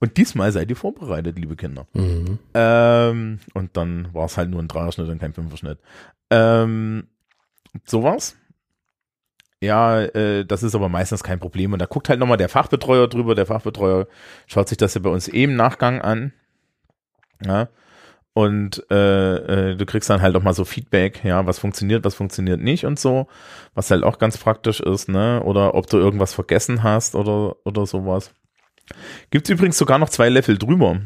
Und diesmal seid ihr vorbereitet, liebe Kinder. Mhm. Ähm, und dann war es halt nur ein Dreierschnitt und kein Fünferschnitt. Ähm, sowas ja, äh, das ist aber meistens kein Problem. Und da guckt halt nochmal der Fachbetreuer drüber. Der Fachbetreuer schaut sich das ja bei uns eben im Nachgang an. Ja. Und äh, äh, du kriegst dann halt auch mal so Feedback, ja, was funktioniert, was funktioniert nicht und so, was halt auch ganz praktisch ist, ne? Oder ob du irgendwas vergessen hast oder oder sowas. Gibt's übrigens sogar noch zwei Level drüber.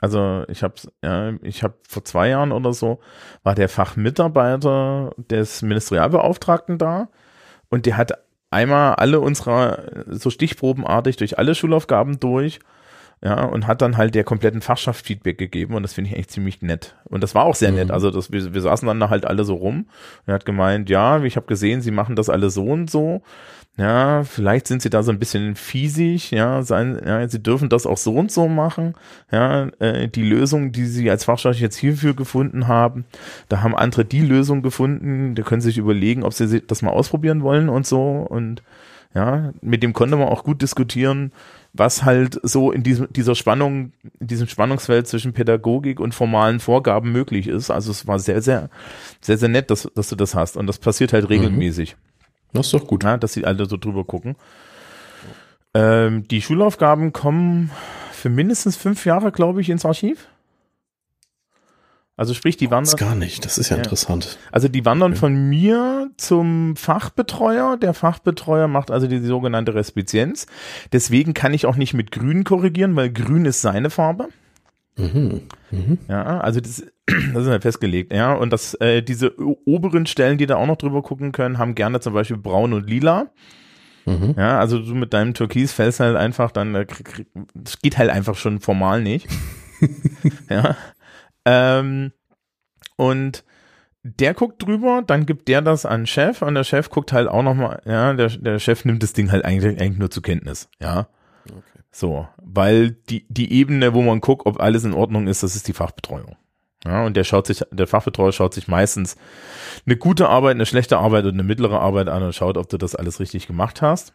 Also ich habe ja, ich habe vor zwei Jahren oder so war der Fachmitarbeiter des Ministerialbeauftragten da und der hat einmal alle unserer, so stichprobenartig durch alle Schulaufgaben durch, ja, und hat dann halt der kompletten Fachschaft Feedback gegeben und das finde ich eigentlich ziemlich nett. Und das war auch sehr mhm. nett. Also das, wir, wir saßen dann da halt alle so rum und er hat gemeint, ja, ich habe gesehen, sie machen das alle so und so ja, vielleicht sind sie da so ein bisschen fiesig, ja, sein, ja, sie dürfen das auch so und so machen, ja, äh, die Lösung, die sie als Fachschaft jetzt hierfür gefunden haben, da haben andere die Lösung gefunden, da können sie sich überlegen, ob sie das mal ausprobieren wollen und so und ja, mit dem konnte man auch gut diskutieren, was halt so in diesem, dieser Spannung, in diesem Spannungsfeld zwischen Pädagogik und formalen Vorgaben möglich ist. Also es war sehr, sehr, sehr, sehr nett, dass, dass du das hast. Und das passiert halt mhm. regelmäßig. Das ist doch gut. Ja, dass sie alle so drüber gucken. Ähm, die Schulaufgaben kommen für mindestens fünf Jahre, glaube ich, ins Archiv. Also sprich, die wandern. Das gar nicht, das ist ja, ja. interessant. Also die wandern okay. von mir zum Fachbetreuer. Der Fachbetreuer macht also die, sogenannte Respizienz. Deswegen kann ich auch nicht mit Grün korrigieren, weil Grün ist seine Farbe. Mhm. Mhm. Ja, also das, das ist ja festgelegt, ja. Und das, äh, diese oberen Stellen, die da auch noch drüber gucken können, haben gerne zum Beispiel braun und lila. Mhm. Ja, also du mit deinem Türkis fällst halt einfach dann, äh, das geht halt einfach schon formal nicht. ja. Ähm, und der guckt drüber, dann gibt der das an den Chef und der Chef guckt halt auch nochmal, ja, der, der Chef nimmt das Ding halt eigentlich, eigentlich nur zur Kenntnis, ja. Okay. So, weil die, die Ebene, wo man guckt, ob alles in Ordnung ist, das ist die Fachbetreuung. Ja, und der schaut sich, der Fachbetreuer schaut sich meistens eine gute Arbeit, eine schlechte Arbeit und eine mittlere Arbeit an und schaut, ob du das alles richtig gemacht hast.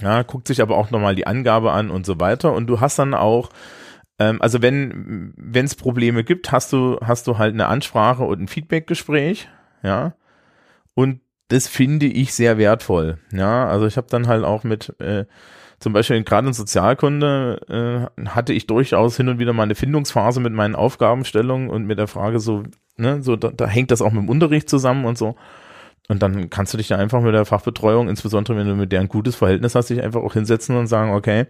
Ja, guckt sich aber auch nochmal die Angabe an und so weiter. Und du hast dann auch, ähm, also wenn wenn es Probleme gibt, hast du hast du halt eine Ansprache und ein Feedbackgespräch, ja. Und das finde ich sehr wertvoll. Ja, also ich habe dann halt auch mit äh, zum Beispiel gerade in Sozialkunde äh, hatte ich durchaus hin und wieder mal eine Findungsphase mit meinen Aufgabenstellungen und mit der Frage so, ne, so da, da hängt das auch mit dem Unterricht zusammen und so. Und dann kannst du dich da einfach mit der Fachbetreuung, insbesondere wenn du mit der ein gutes Verhältnis hast, dich einfach auch hinsetzen und sagen, okay,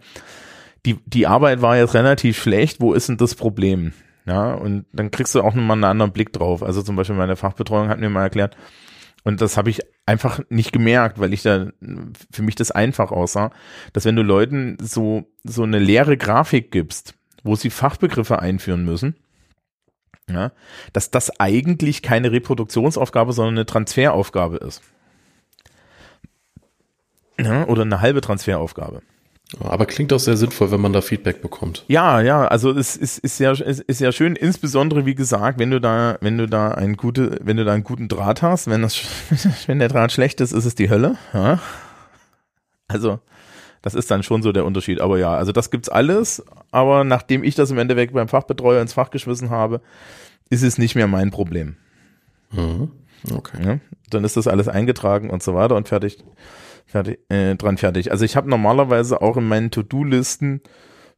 die, die Arbeit war jetzt relativ schlecht, wo ist denn das Problem? Ja, und dann kriegst du auch nochmal einen anderen Blick drauf. Also zum Beispiel meine Fachbetreuung hat mir mal erklärt, und das habe ich einfach nicht gemerkt, weil ich da für mich das einfach aussah, dass wenn du Leuten so, so eine leere Grafik gibst, wo sie Fachbegriffe einführen müssen, ja, dass das eigentlich keine Reproduktionsaufgabe, sondern eine Transferaufgabe ist. Ja, oder eine halbe Transferaufgabe. Aber klingt auch sehr sinnvoll, wenn man da Feedback bekommt. Ja, ja, also es ist, ist ja, ist, ist ja schön, insbesondere wie gesagt, wenn du da, wenn du da einen gute, wenn du da einen guten Draht hast, wenn das, wenn der Draht schlecht ist, ist es die Hölle. Ja? Also das ist dann schon so der Unterschied. Aber ja, also das gibt's alles. Aber nachdem ich das im Endeffekt beim Fachbetreuer ins Fach geschmissen habe, ist es nicht mehr mein Problem. Mhm. Okay. Ja? Dann ist das alles eingetragen und so weiter und fertig fertig, äh, dran fertig. Also ich habe normalerweise auch in meinen To-Do-Listen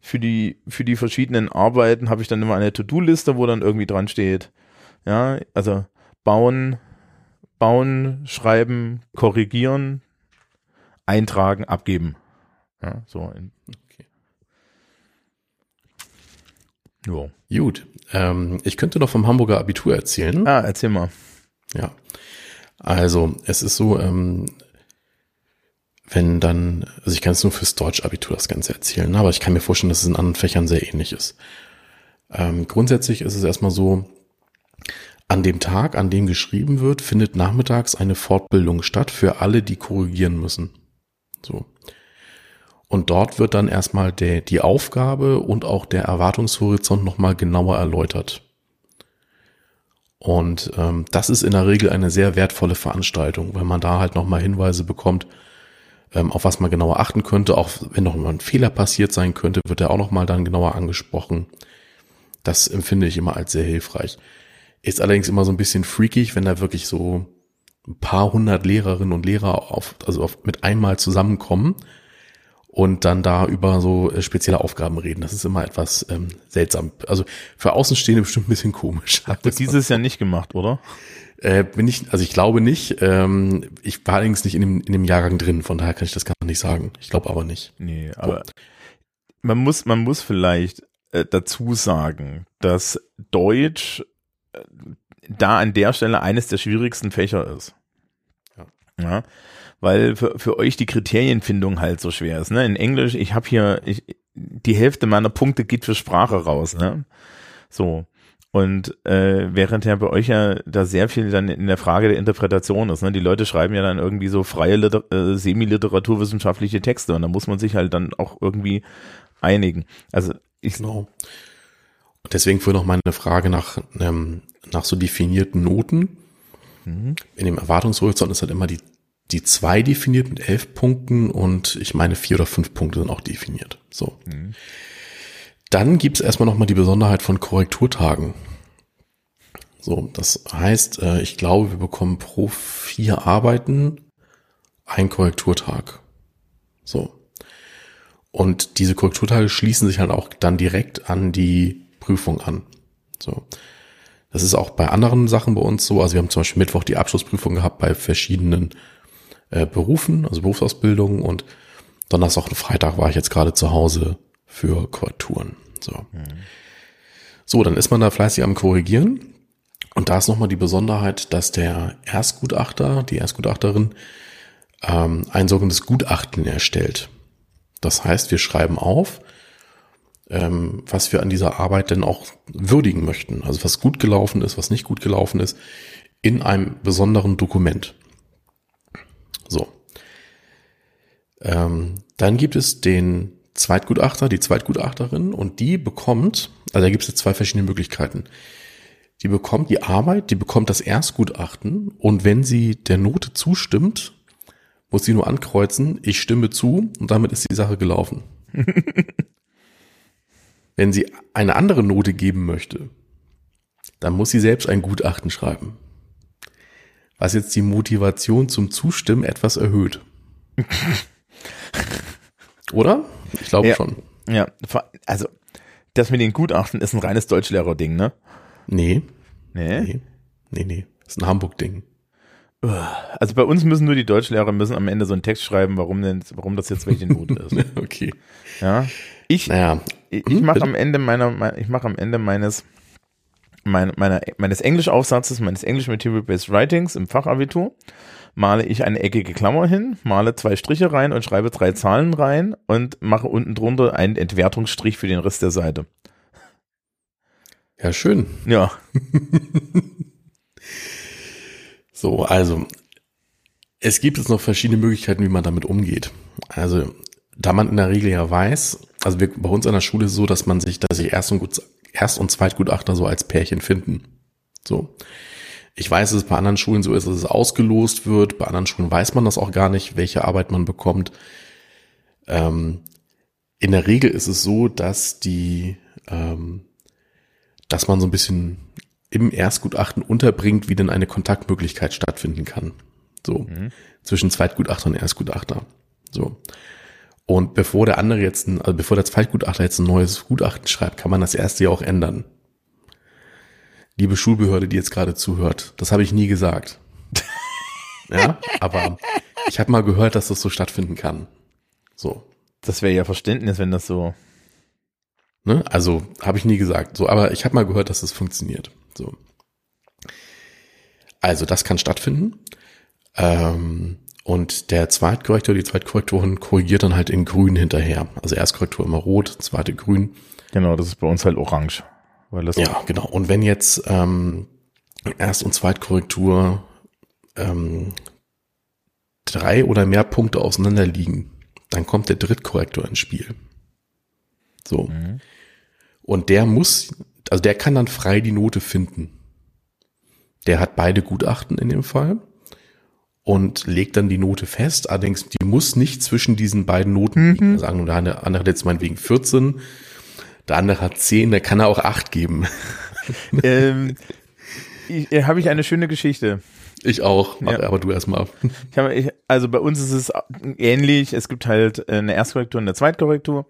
für die, für die verschiedenen Arbeiten habe ich dann immer eine To-Do-Liste, wo dann irgendwie dran steht, ja, also bauen, bauen, schreiben, korrigieren, eintragen, abgeben. Ja, so. Okay. Jo. Gut. Ähm, ich könnte noch vom Hamburger Abitur erzählen. Ah, erzähl mal. Ja. Also, es ist so, ähm, wenn dann, also ich kann es nur fürs Deutsch-Abitur das Ganze erzählen, aber ich kann mir vorstellen, dass es in anderen Fächern sehr ähnlich ist. Ähm, grundsätzlich ist es erstmal so, an dem Tag, an dem geschrieben wird, findet nachmittags eine Fortbildung statt für alle, die korrigieren müssen. So. Und dort wird dann erstmal der, die Aufgabe und auch der Erwartungshorizont nochmal genauer erläutert. Und ähm, das ist in der Regel eine sehr wertvolle Veranstaltung, weil man da halt nochmal Hinweise bekommt, ähm, auf was man genauer achten könnte. Auch wenn noch mal ein Fehler passiert sein könnte, wird er auch noch mal dann genauer angesprochen. Das empfinde ich immer als sehr hilfreich. Ist allerdings immer so ein bisschen freakig, wenn da wirklich so ein paar hundert Lehrerinnen und Lehrer auf, also auf, mit einmal zusammenkommen und dann da über so äh, spezielle Aufgaben reden. Das ist immer etwas ähm, seltsam. Also für Außenstehende bestimmt ein bisschen komisch. Ihr dieses Jahr nicht gemacht, oder? Äh, bin ich, also ich glaube nicht. Ähm, ich war allerdings nicht in dem, in dem Jahrgang drin, von daher kann ich das gar nicht sagen. Ich glaube aber nicht. Nee, aber oh. man muss, man muss vielleicht äh, dazu sagen, dass Deutsch äh, da an der Stelle eines der schwierigsten Fächer ist. Ja. ja weil für, für euch die Kriterienfindung halt so schwer ist. Ne? In Englisch, ich habe hier, ich, die Hälfte meiner Punkte geht für Sprache raus. Ne? So. Und äh, während ja bei euch ja da sehr viel dann in der Frage der Interpretation ist, ne? Die Leute schreiben ja dann irgendwie so freie Liter äh, semi-literaturwissenschaftliche Texte und da muss man sich halt dann auch irgendwie einigen. Also ich genau. Und deswegen für noch meine Frage nach, ähm, nach so definierten Noten. Mhm. In dem Erwartungshorizont ist halt immer die, die zwei definiert mit elf Punkten und ich meine vier oder fünf Punkte sind auch definiert. So. Mhm. Dann gibt's erstmal nochmal die Besonderheit von Korrekturtagen. So, das heißt, äh, ich glaube, wir bekommen pro vier Arbeiten ein Korrekturtag. So. Und diese Korrekturtage schließen sich halt auch dann direkt an die Prüfung an. So. Das ist auch bei anderen Sachen bei uns so. Also wir haben zum Beispiel Mittwoch die Abschlussprüfung gehabt bei verschiedenen äh, Berufen, also Berufsausbildung und Donnerstag und Freitag war ich jetzt gerade zu Hause für Korrekturen. So. Mhm. so, dann ist man da fleißig am Korrigieren. Und da ist nochmal die Besonderheit, dass der Erstgutachter, die Erstgutachterin, ähm, ein sogenanntes Gutachten erstellt. Das heißt, wir schreiben auf, ähm, was wir an dieser Arbeit denn auch würdigen möchten. Also was gut gelaufen ist, was nicht gut gelaufen ist. in einem besonderen Dokument. So. Ähm, dann gibt es den Zweitgutachter, die Zweitgutachterin und die bekommt, also da gibt es jetzt zwei verschiedene Möglichkeiten. Die bekommt die Arbeit, die bekommt das Erstgutachten und wenn sie der Note zustimmt, muss sie nur ankreuzen, ich stimme zu und damit ist die Sache gelaufen. wenn sie eine andere Note geben möchte, dann muss sie selbst ein Gutachten schreiben. Was jetzt die Motivation zum Zustimmen etwas erhöht. Oder? Ich glaube Ja. schon. Ja, also das mit den Gutachten ist ein reines Deutschlehrer-Ding, ne? Nee, Nee. nee, nee, nee. Ist ein Hamburg-Ding. Also bei uns müssen nur die Deutschlehrer müssen am Ende so einen Text schreiben, warum denn, warum das jetzt welche Note ist. Okay. Ja. Ich, Naja, ich Hm, mache am Ende meiner, mein- ich mache am Ende meines, mein, meiner, meines Englischaufsatzes, meines English Material Based Writings im Fachabitur, male ich eine eckige Klammer hin, male zwei Striche rein und schreibe drei Zahlen rein und mache unten drunter einen Entwertungsstrich für den Rest der Seite. ja, schön. Ja. So, also, es gibt jetzt noch verschiedene Möglichkeiten, wie man damit umgeht. Also, da man in der Regel ja weiß, also wir, bei uns an der Schule ist es so, dass man sich, dass sich Erst- und, Gut, Erst- und Zweitgutachter so als Pärchen finden. So. Ich weiß, dass es bei anderen Schulen so ist, dass es ausgelost wird. Bei anderen Schulen weiß man das auch gar nicht, welche Arbeit man bekommt. Ähm, in der Regel ist es so, dass die, ähm, dass man so ein bisschen im Erstgutachten unterbringt, wie denn eine Kontaktmöglichkeit stattfinden kann. So. Zwischen Zweitgutachter und Erstgutachter. So. Und bevor der andere jetzt, ein, also bevor der Zweitgutachter jetzt ein neues Gutachten schreibt, kann man das erste ja auch ändern. Liebe Schulbehörde, die jetzt gerade zuhört, das habe ich nie gesagt. ja, aber ich habe mal gehört, dass das so stattfinden kann. So. Das wäre ja Verständnis, wenn das so. Ne? Also habe ich nie gesagt. So, aber ich habe mal gehört, dass das funktioniert. So. Also das kann stattfinden. Ähm, und der Zweitkorrektor, die Zweitkorrektorin korrigiert dann halt in Grün hinterher. Also Erstkorrektur immer rot, zweite grün. Genau, das ist bei uns halt orange. Weil das Ja, genau. Und wenn jetzt ähm, Erst- und Zweitkorrektur ähm, drei oder mehr Punkte auseinander liegen, dann kommt der Drittkorrektor ins Spiel. So. Und der muss, also der kann dann frei die Note finden. Der hat beide Gutachten in dem Fall und legt dann die Note fest. Allerdings, die muss nicht zwischen diesen beiden Noten liegen. Also andere andere hat jetzt meinetwegen 14, der andere hat 10, der kann er auch 8 geben. ähm, ich, äh, habe ich eine schöne Geschichte. Ich auch, Ja. aber du erstmal. Ich habe, ich, also bei uns ist es ähnlich. Es gibt halt äh, eine Erstkorrektur und eine Zweitkorrektur.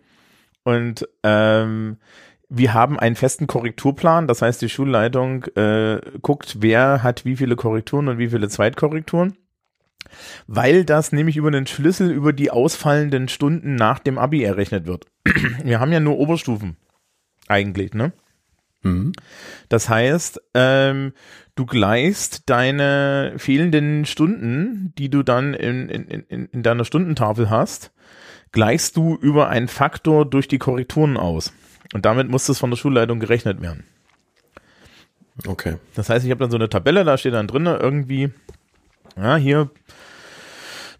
Und ähm, wir haben einen festen Korrekturplan. Das heißt, die Schulleitung äh, guckt, wer hat wie viele Korrekturen und wie viele Zweitkorrekturen. Weil das nämlich über den Schlüssel über die ausfallenden Stunden nach dem Abi errechnet wird. Wir haben ja nur Oberstufen. Eigentlich, ne? Mhm. Das heißt, ähm, du gleichst deine fehlenden Stunden, die du dann in, in, in, in deiner Stundentafel hast, gleichst du über einen Faktor durch die Korrekturen aus. Und damit muss das von der Schulleitung gerechnet werden. Okay. Das heißt, ich habe dann so eine Tabelle, da steht dann drin irgendwie, ja, hier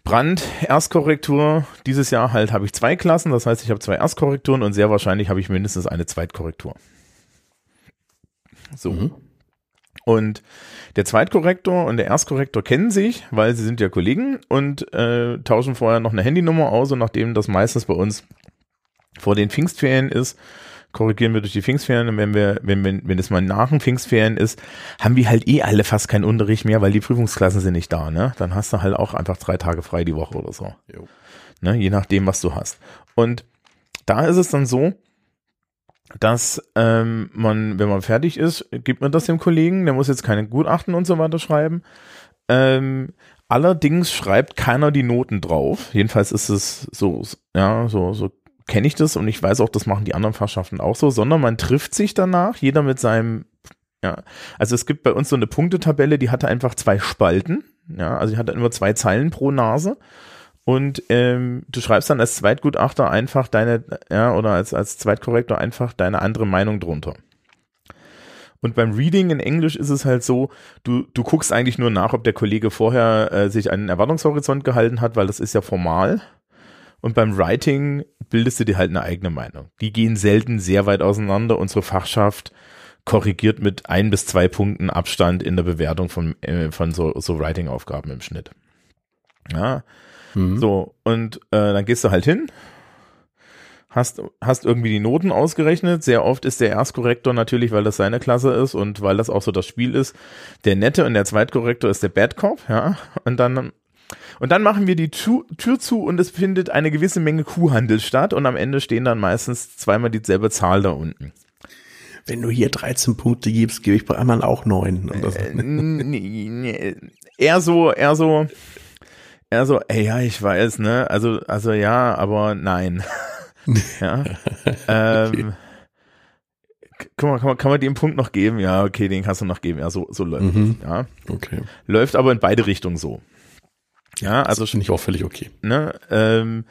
Brand, Erstkorrektur. Dieses Jahr halt habe ich zwei Klassen, das heißt, ich habe zwei Erstkorrekturen und sehr wahrscheinlich habe ich mindestens eine Zweitkorrektur. So. Mhm. Und der Zweitkorrektor und der Erstkorrektor kennen sich, weil sie sind ja Kollegen und äh, tauschen vorher noch eine Handynummer aus und nachdem das meistens bei uns vor den Pfingstferien ist, korrigieren wir durch die Pfingstferien und wenn wir, wenn, wenn, wenn es mal nach den Pfingstferien ist, haben wir halt eh alle fast keinen Unterricht mehr, weil die Prüfungsklassen sind nicht da, ne? Dann hast du halt auch einfach drei Tage frei die Woche oder so Jo. ne, je nachdem, was du hast. Und da ist es dann so, dass ähm, man, wenn man fertig ist, gibt man das dem Kollegen, der muss jetzt keine Gutachten und so weiter schreiben. Ähm, allerdings schreibt keiner die Noten drauf. Jedenfalls ist es so, ja, so, so kenne ich das und ich weiß auch, das machen die anderen Fachschaften auch so, sondern man trifft sich danach, jeder mit seinem, ja, also es gibt bei uns so eine Punktetabelle, die hatte einfach zwei Spalten, ja, also die hatte immer zwei Zeilen pro Nase und ähm, du schreibst dann als Zweitgutachter einfach deine, ja, oder als, als Zweitkorrektor einfach deine andere Meinung drunter. Und beim Reading in Englisch ist es halt so, du, du guckst eigentlich nur nach, ob der Kollege vorher äh, sich einen Erwartungshorizont gehalten hat, weil das ist ja formal. Und beim Writing bildest du dir halt eine eigene Meinung. Die gehen selten sehr weit auseinander. Unsere Fachschaft korrigiert mit ein bis zwei Punkten Abstand in der Bewertung von, äh, von so, so Writing-Aufgaben im Schnitt. Ja. Mhm. So, und äh, dann gehst du halt hin, hast, hast irgendwie die Noten ausgerechnet. Sehr oft ist der Erstkorrektor natürlich, weil das seine Klasse ist und weil das auch so das Spiel ist, der Nette und der Zweitkorrektor ist der Bad Cop, ja. Und dann und dann machen wir die Tür, Tür zu und es findet eine gewisse Menge Kuhhandel statt und am Ende stehen dann meistens zweimal dieselbe Zahl da unten wenn du hier 13 Punkte gibst, gebe ich bei anderen auch 9. Äh, eher so, eher so, eher so, ey, ja, ich weiß, ne, also, also ja, aber nein. ja. ähm, Guck mal, kann man, kann man dem Punkt noch geben? Ja, okay, den kannst du noch geben. Ja, so, so läuft mhm. Ja. Okay. Läuft aber in beide Richtungen so. Ja, also. Finde ich auch völlig okay. Ne, ähm,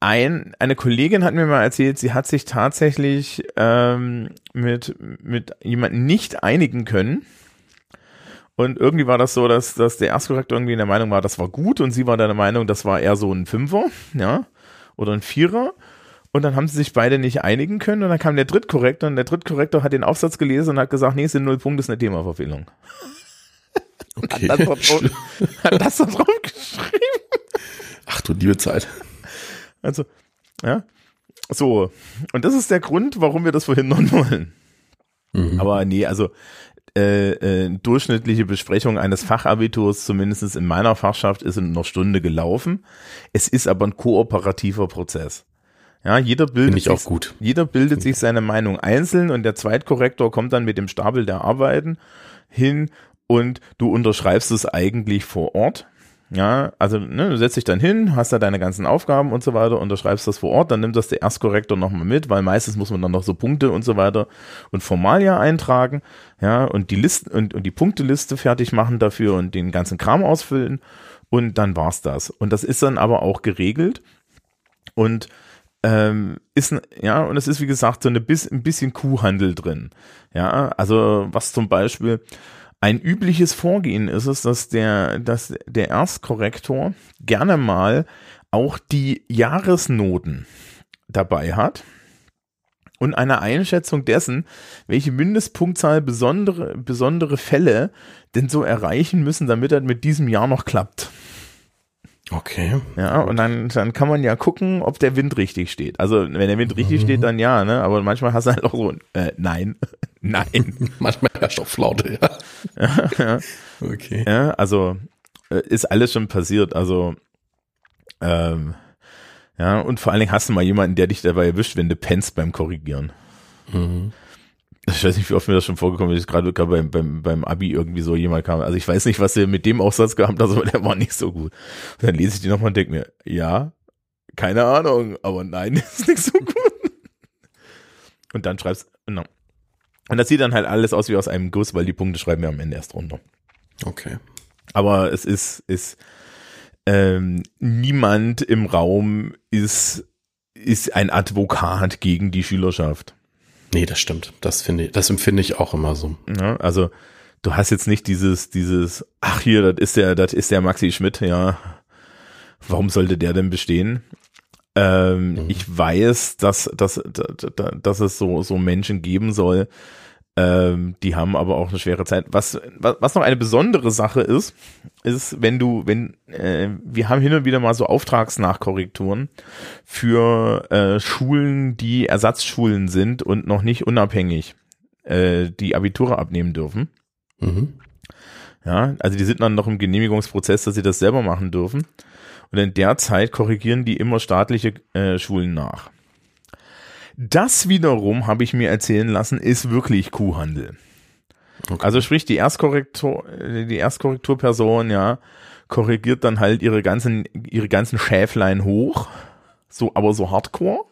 ein, eine Kollegin hat mir mal erzählt, sie hat sich tatsächlich ähm, mit, mit jemandem nicht einigen können. Und irgendwie war das so, dass, dass der Erstkorrektor irgendwie in der Meinung war, das war gut und sie war der Meinung, das war eher so ein Fünfer, ja, oder ein Vierer. Und dann haben sie sich beide nicht einigen können und dann kam der Drittkorrektor und der Drittkorrektor hat den Aufsatz gelesen und hat gesagt, nee, es sind null Punkte, ist eine Themaverfehlung. Okay. Hat das, hat das da drauf geschrieben? Ach du liebe Zeit. Also, ja. So. Und das ist der Grund, warum wir das verhindern wollen. Mhm. Aber nee, also äh, äh, durchschnittliche Besprechung eines Fachabiturs, zumindest in meiner Fachschaft, ist in einer Stunde gelaufen. Es ist aber ein kooperativer Prozess. Ja, jeder bildet, sich, jeder bildet sich seine Meinung einzeln und der Zweitkorrektor kommt dann mit dem Stapel der Arbeiten hin und du unterschreibst es eigentlich vor Ort. Ja, also ne, du setzt dich dann hin, hast da deine ganzen Aufgaben und so weiter, unterschreibst das vor Ort, dann nimmt das der Erstkorrektor nochmal mit, weil meistens muss man dann noch so Punkte und so weiter und Formalia eintragen, ja, und die Listen und, und die Punkteliste fertig machen dafür und den ganzen Kram ausfüllen und dann war's das. Und das ist dann aber auch geregelt und ähm, ist ja und es ist wie gesagt so eine bis, ein bisschen Kuhhandel drin. Ja, also was zum Beispiel ein übliches Vorgehen ist es, dass der, dass der Erstkorrektor gerne mal auch die Jahresnoten dabei hat und eine Einschätzung dessen, welche Mindestpunktzahl besondere, besondere Fälle denn so erreichen müssen, damit er mit diesem Jahr noch klappt. Okay. Ja, und dann, dann kann man ja gucken, ob der Wind richtig steht. Also, wenn der Wind richtig mhm. steht, dann ja, ne? Aber manchmal hast du halt auch so, äh, nein, nein. manchmal herrscht auch Flaute, ja. ja, ja. Okay. Ja, also, äh, ist alles schon passiert. Also, ähm, ja, und vor allen Dingen hast du mal jemanden, der dich dabei erwischt, wenn du pennst beim Korrigieren. Mhm ich weiß nicht, wie oft mir das schon vorgekommen ist, gerade beim, beim, beim Abi irgendwie so jemand kam. Also ich weiß nicht, was der mit dem Aufsatz gehabt hat, aber der war nicht so gut. Und dann lese ich die nochmal und denke mir, ja, keine Ahnung, aber nein, ist nicht so gut. Und dann schreibst, no. Und das sieht dann halt alles aus wie aus einem Guss, weil die Punkte schreiben wir am Ende erst runter. Okay. Aber es ist, ist, ähm, niemand im Raum ist, ist ein Advokat gegen die Schülerschaft. Nee, das stimmt. Das finde ich, das empfinde ich auch immer so. Ja, also du hast jetzt nicht dieses, dieses, ach hier, das ist der, das ist der Maxi Schmidt, ja. Warum sollte der denn bestehen? Ähm, mhm. Ich weiß, dass, dass, dass, dass es so, so Menschen geben soll, ähm, die haben aber auch eine schwere Zeit. Was, was noch eine besondere Sache ist, ist, wenn du, wenn, äh, wir haben hin und wieder mal so Auftragsnachkorrekturen für äh, Schulen, die Ersatzschulen sind und noch nicht unabhängig äh, die Abiture abnehmen dürfen. Mhm. Ja, also die sind dann noch im Genehmigungsprozess, dass sie das selber machen dürfen. Und in der Zeit korrigieren die immer staatliche äh, Schulen nach. Das wiederum, habe ich mir erzählen lassen, ist wirklich Kuhhandel. Okay. Also sprich, die Erstkorrektur, die Erstkorrekturperson, ja, korrigiert dann halt ihre ganzen, ihre ganzen Schäflein hoch, so, aber so hardcore.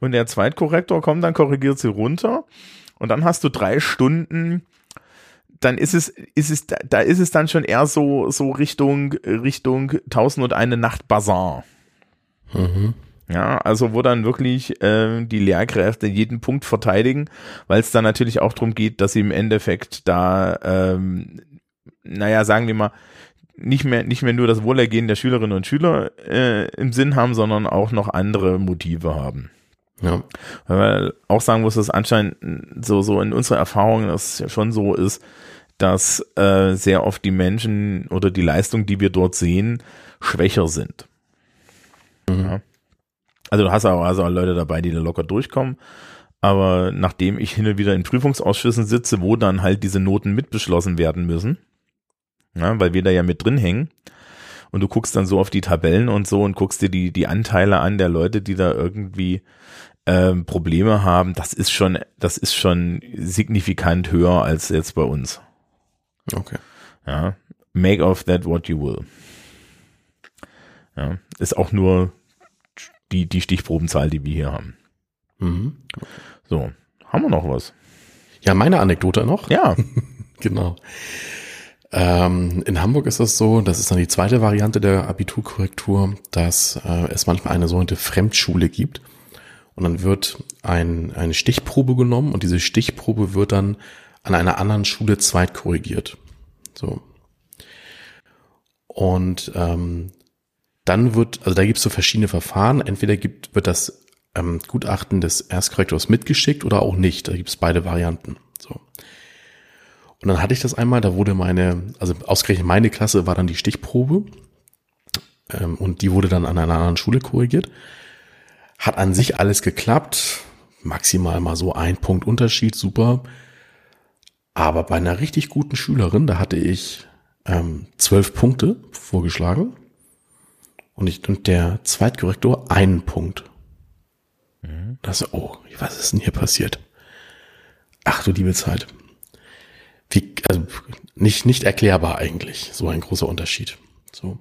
Und der Zweitkorrektor kommt, dann korrigiert sie runter. Und dann hast du drei Stunden, dann ist es, ist es, da ist es dann schon eher so, so Richtung, Richtung Tausend und eine Nacht Bazar. Mhm. Ja, also wo dann wirklich äh, die Lehrkräfte jeden Punkt verteidigen, weil es dann natürlich auch darum geht, dass sie im Endeffekt da, ähm, naja, sagen wir mal, nicht mehr, nicht mehr nur das Wohlergehen der Schülerinnen und Schüler äh, im Sinn haben, sondern auch noch andere Motive haben. Ja. Weil auch sagen muss, dass anscheinend so, so in unserer Erfahrung das ja schon so ist, dass äh, sehr oft die Menschen oder die Leistung, die wir dort sehen, schwächer sind. Mhm. Ja. Also du hast auch, also auch Leute dabei, die da locker durchkommen. Aber nachdem ich hin und wieder in Prüfungsausschüssen sitze, wo dann halt diese Noten mitbeschlossen werden müssen, ja, weil wir da ja mit drin hängen, und du guckst dann so auf die Tabellen und so und guckst dir die, die Anteile an der Leute, die da irgendwie ähm, Probleme haben, das ist schon, das ist schon signifikant höher als jetzt bei uns. Okay. Ja. Make of that what you will. Ja. Ist auch nur die, die Stichprobenzahl, die wir hier haben. Mhm. So. Haben wir noch was? Ja, meine Anekdote noch. Ja. Genau. Ähm, in Hamburg ist es so, das ist dann die zweite Variante der Abiturkorrektur, dass äh, es manchmal eine sogenannte Fremdschule gibt. Und dann wird ein, eine Stichprobe genommen und diese Stichprobe wird dann an einer anderen Schule zweitkorrigiert. So. Und ähm, dann wird, also da gibt es so verschiedene Verfahren. Entweder gibt, wird das ähm, Gutachten des Erstkorrektors mitgeschickt oder auch nicht. Da gibt es beide Varianten. So. Und dann hatte ich das einmal, da wurde meine, also ausgerechnet meine Klasse war dann die Stichprobe ähm, und die wurde dann an einer anderen Schule korrigiert. Hat an sich alles geklappt, maximal mal so ein Punkt Unterschied, super. Aber bei einer richtig guten Schülerin, da hatte ich ähm, zwölf Punkte vorgeschlagen und, ich, und der Zweitkorrektor einen Punkt. Mhm. Das, oh, was ist denn hier passiert? Ach du liebe Zeit. Wie, also nicht, nicht erklärbar eigentlich, so ein großer Unterschied. So.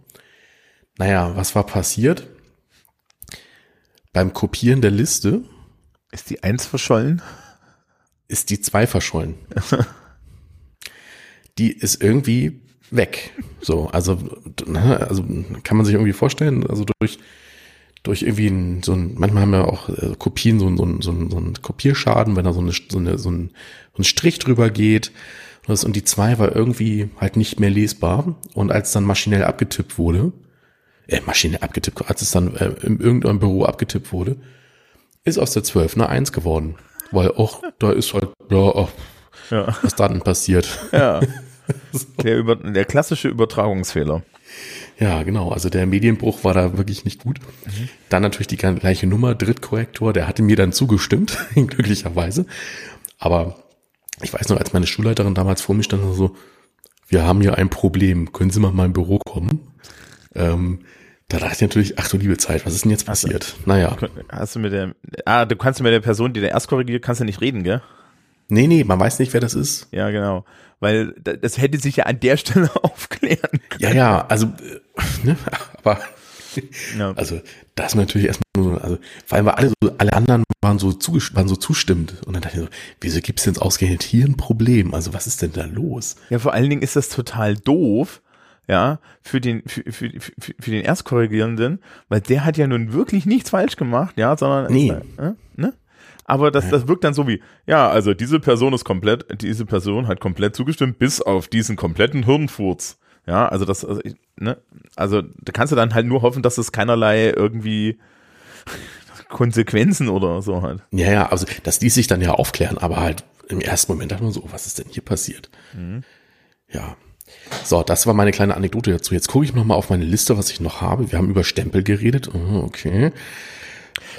Naja, was war passiert? Beim Kopieren der Liste ist die Eins verschollen? Ist die Zwei verschollen. die ist irgendwie weg. So, also, also kann man sich irgendwie vorstellen, also durch, durch irgendwie ein, so ein, manchmal haben wir auch äh, Kopien, so ein, so ein, so ein, so ein Kopierschaden, wenn da so, eine, so, eine, so, ein, so ein Strich drüber geht. Und die zwei war irgendwie halt nicht mehr lesbar. Und als dann maschinell abgetippt wurde, äh, maschinell abgetippt, als es dann äh, in irgendeinem Büro abgetippt wurde, ist aus der 12 eine 1 geworden. Weil auch da ist halt, ja, auch, Ja. was dann passiert. Ja. Der, über, der klassische Übertragungsfehler. Ja, genau. Also der Medienbruch war da wirklich nicht gut. Dann natürlich die gleiche Nummer, Drittkorrektor, der hatte mir dann zugestimmt, glücklicherweise. Aber ich weiß noch, als meine Schulleiterin damals vor mir stand, so, wir haben hier ein Problem, können Sie mal in mein Büro kommen? Ähm, da dachte ich natürlich, ach du liebe Zeit, was ist denn jetzt passiert? Naja, Hast du mit der, ah, du kannst mit der Person, die der erst korrigiert, kannst du nicht reden, gell? Nee, nee, man weiß nicht, wer das ist. Ja, genau. Weil da- das hätte sich ja an der Stelle aufklären können. Ja, ja, also, äh, ne, aber, Ja. also, das ist natürlich erstmal nur, also, vor allem, weil alle so, alle anderen waren so, waren so zustimmend. Und dann dachte ich so, wieso gibt's denn jetzt ausgerechnet hier ein Problem? Also, was ist denn da los? Ja, vor allen Dingen ist das total doof, ja, für den, für, für, für, für den Erstkorrigierenden, weil der hat ja nun wirklich nichts falsch gemacht, ja, sondern, Nee. äh, ne? Aber das, das wirkt dann so wie, ja, also diese Person ist komplett, diese Person hat komplett zugestimmt, bis auf diesen kompletten Hirnfurz. Ja, also das, also, ich- ne, also da kannst du dann halt nur hoffen, dass es keinerlei irgendwie Konsequenzen oder so hat. Ja, ja, also, das ließ sich dann ja aufklären, aber halt im ersten Moment dachte man so, oh, was ist denn hier passiert? Ja. So, das war meine kleine Anekdote dazu. Jetzt gucke ich noch mal auf meine Liste, was ich noch habe. Wir haben über Stempel geredet. Oh, okay.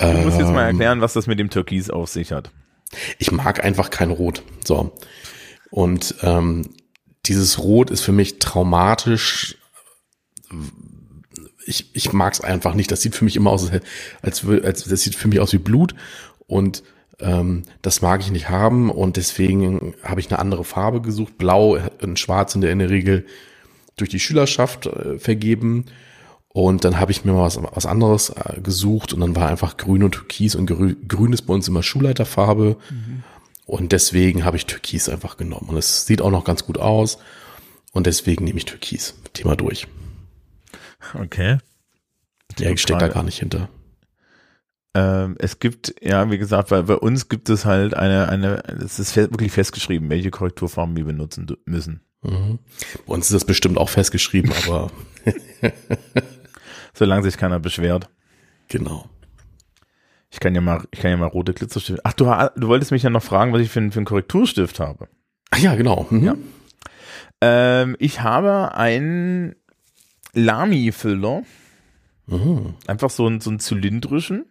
Du musst jetzt Ähm. mal erklären, was das mit dem Türkis auf sich hat. Ich mag einfach kein Rot. So. Und ähm, dieses Rot ist für mich traumatisch. Ich, ich mag es einfach nicht. Das sieht für mich immer aus, als, als, das sieht für mich aus wie Blut. Und ähm, das mag ich nicht haben. Und deswegen habe ich eine andere Farbe gesucht. Blau und Schwarz in der, in der Regel durch die Schülerschaft äh, vergeben. Und dann habe ich mir mal was, was anderes äh, gesucht und dann war einfach grün und türkis und grü grün ist bei uns immer Schulleiterfarbe. Und deswegen habe ich türkis einfach genommen. Und es sieht auch noch ganz gut aus. Und deswegen nehme ich türkis. Thema durch. Okay. Der steckt da gar nicht hinter. Ähm, es gibt, ja, wie gesagt, bei, bei uns gibt es halt eine, eine, es ist wirklich festgeschrieben, welche Korrekturfarben wir benutzen müssen. Mhm. Bei uns ist das bestimmt auch festgeschrieben, aber solange sich keiner beschwert. Genau. Ich kann ja mal, ich kann ja mal rote Glitzerstifte. Ach, du, du wolltest mich ja noch fragen, was ich für, für einen Korrekturstift habe. Ach ja, genau. Mhm. Ja. Ähm, ich habe einen Lamy-Füller. Mhm. Einfach so, einen so einen zylindrischen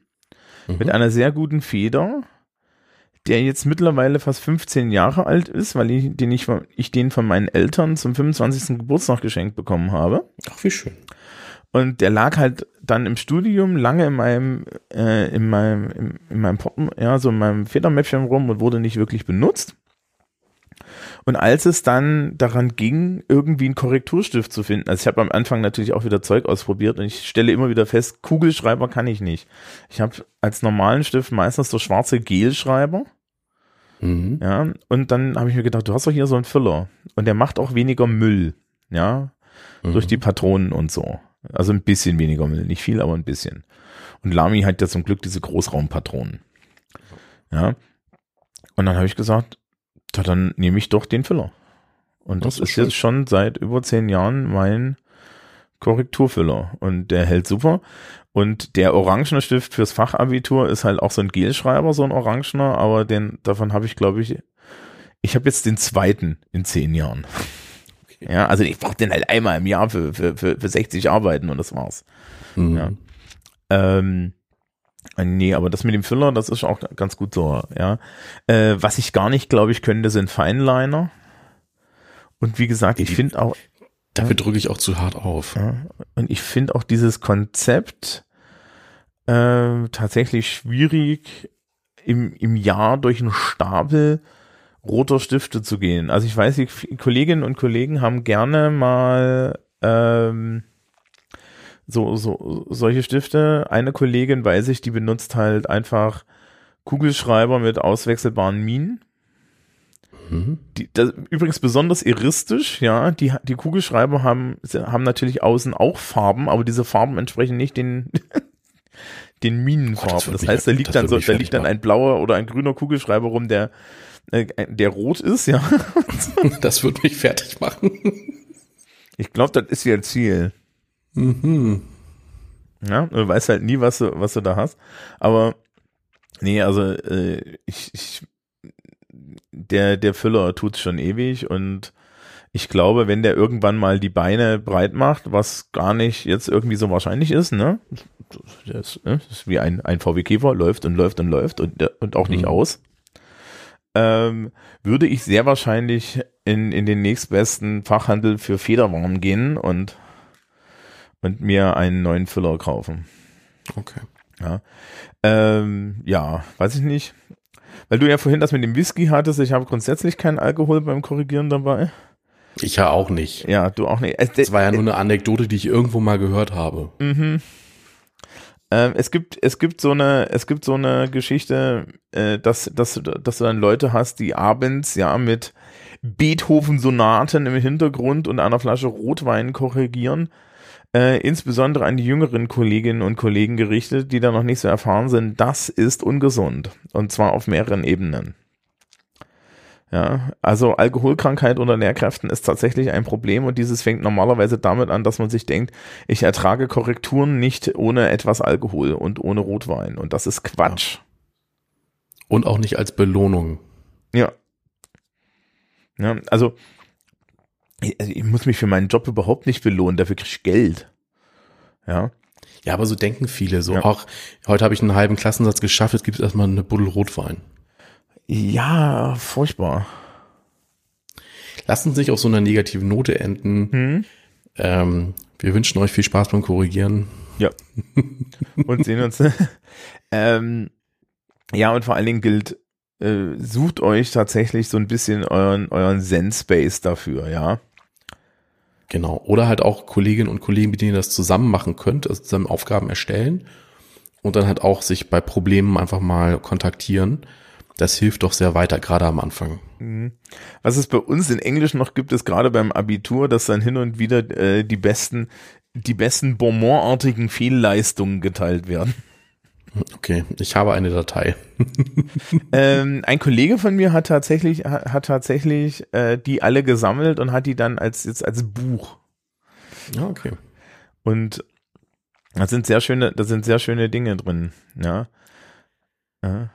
Mhm. mit einer sehr guten Feder, der jetzt mittlerweile fast 15 Jahre alt ist, weil ich den, ich, ich den von meinen Eltern zum 25. Geburtstag geschenkt bekommen habe. Ach, wie schön. Und der lag halt dann im Studium lange in meinem, äh, in meinem, in, in meinem Porten, ja, so in meinem Federmäppchen rum und wurde nicht wirklich benutzt. Und als es dann daran ging, irgendwie einen Korrekturstift zu finden, also ich habe am Anfang natürlich auch wieder Zeug ausprobiert und ich stelle immer wieder fest, Kugelschreiber kann ich nicht. Ich habe als normalen Stift meistens so schwarze Gelschreiber. Mhm. Ja, und dann habe ich mir gedacht, du hast doch hier so einen Füller und der macht auch weniger Müll, ja, Mhm. durch die Patronen und so. Also ein bisschen weniger Müll, nicht viel, aber ein bisschen. Und Lamy hat ja zum Glück diese Großraumpatronen. Ja. Und dann habe ich gesagt, dann nehme ich doch den Füller. Und das, Das ist ist jetzt schon seit über zehn Jahren mein Korrekturfüller. Und der hält super. Und der orangene Stift fürs Fachabitur ist halt auch so ein Gelschreiber, so ein orangener, aber den, davon habe ich, glaube ich, ich habe jetzt den zweiten in zehn Jahren. Ja, also ich brauche den halt einmal im Jahr für, für, für, für 60 Arbeiten und das war's. Mhm. Ja. Ähm, äh, nee, aber das mit dem Füller, das ist auch ganz gut so, ja. Äh, was ich gar nicht, glaube ich, könnte, sind Feinliner. Und wie gesagt, ich finde auch, Dafür drücke ich auch zu hart auf. ja, und ich finde auch dieses Konzept äh, tatsächlich schwierig, im, im Jahr durch einen Stapel roter Stifte zu gehen. Also ich weiß, die Kolleginnen und Kollegen haben gerne mal ähm, so, so solche Stifte. Eine Kollegin weiß ich, die benutzt halt einfach Kugelschreiber mit auswechselbaren Minen. Mhm. Die, das, übrigens besonders iristisch, ja. Die, die Kugelschreiber haben, haben natürlich außen auch Farben, aber diese Farben entsprechen nicht den, den Oh, Minenfarben. das wird das mich- heißt, da das liegt dann so, da liegt dann ein blauer oder ein grüner Kugelschreiber rum, der, äh, der rot ist, ja. Das wird mich fertig machen. Ich glaube, das ist ihr Ziel. Mhm. Ja, du weißt halt nie, was du, was du da hast. Aber nee, also äh, ich, ich der, der Füller tut's schon ewig und ich glaube, wenn der irgendwann mal die Beine breit macht, was gar nicht jetzt irgendwie so wahrscheinlich ist, ne? Das, ist, ne? das ist wie ein, ein VW Käfer, läuft und läuft und läuft und, und auch nicht Mhm. aus. Ähm, würde ich sehr wahrscheinlich in, in den nächstbesten Fachhandel für Federwaren gehen und, und mir einen neuen Füller kaufen. Okay. Ja. Ähm, ja, weiß ich nicht. Weil du ja vorhin das mit dem Whisky hattest, ich habe grundsätzlich keinen Alkohol beim Korrigieren dabei. Ich ja auch nicht. Ja, du auch nicht. Es, Das war ja nur eine Anekdote, die ich irgendwo mal gehört habe. Mhm. Ähm, es gibt, es gibt so eine, es gibt so eine Geschichte, äh, dass, dass, du- dass du dann Leute hast, die abends ja mit Beethoven-Sonaten im Hintergrund und einer Flasche Rotwein korrigieren. Äh, insbesondere an die jüngeren Kolleginnen und Kollegen gerichtet, die da noch nicht so erfahren sind. Das ist ungesund. Und zwar auf mehreren Ebenen. Ja, also Alkoholkrankheit unter Lehrkräften ist tatsächlich ein Problem und dieses fängt normalerweise damit an, dass man sich denkt, ich ertrage Korrekturen nicht ohne etwas Alkohol und ohne Rotwein und das ist Quatsch. Und auch nicht als Belohnung. Ja. ja also ich, ich muss mich für meinen Job überhaupt nicht belohnen, dafür krieg ich Geld. Ja. Ja, aber so denken viele. So, Ja. ach, heute habe ich einen halben Klassensatz geschafft, jetzt gibt es erstmal eine Buddel Rotwein. Ja, furchtbar. Lassen Sie sich auf so einer negativen Note enden. Hm? Ähm, wir wünschen euch viel Spaß beim Korrigieren. Ja. Und sehen uns. ähm, ja, und vor allen Dingen gilt, äh, sucht euch tatsächlich so ein bisschen euren, euren Zen-Space dafür, ja. Genau. Oder halt auch Kolleginnen und Kollegen, mit denen ihr das zusammen machen könnt, also zusammen Aufgaben erstellen und dann halt auch sich bei Problemen einfach mal kontaktieren. Das hilft doch sehr weiter, gerade am Anfang. Was es bei uns in Englisch noch gibt, ist gerade beim Abitur, dass dann hin und wieder äh, die besten, die besten Bonbon-artigen Fehlleistungen geteilt werden. Okay, ich habe eine Datei. ähm, ein Kollege von mir hat tatsächlich, hat, hat tatsächlich äh, die alle gesammelt und hat die dann als jetzt als Buch. Ja, okay. Und da sind sehr schöne, da sind sehr schöne Dinge drin. Ja. ja.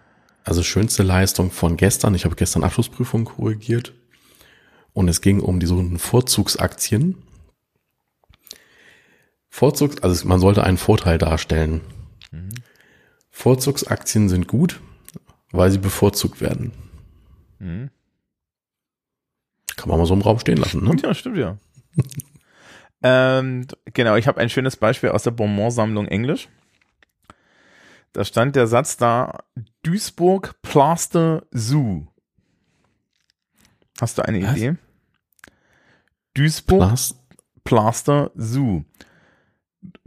Also schönste Leistung von gestern. Ich habe gestern Abschlussprüfung korrigiert und es ging um die sogenannten Vorzugsaktien. Vorzugs, also man sollte einen Vorteil darstellen. Mhm. Vorzugsaktien sind gut, weil sie bevorzugt werden. Mhm. Kann man mal so im Raum stehen lassen, ne? Ja, stimmt ja. ähm, genau, ich habe ein schönes Beispiel aus der Bonbon-Sammlung Englisch. Da stand der Satz da, Duisburg Plaster Zoo. Hast du eine Was? Idee? Duisburg Plast Plaster Zoo.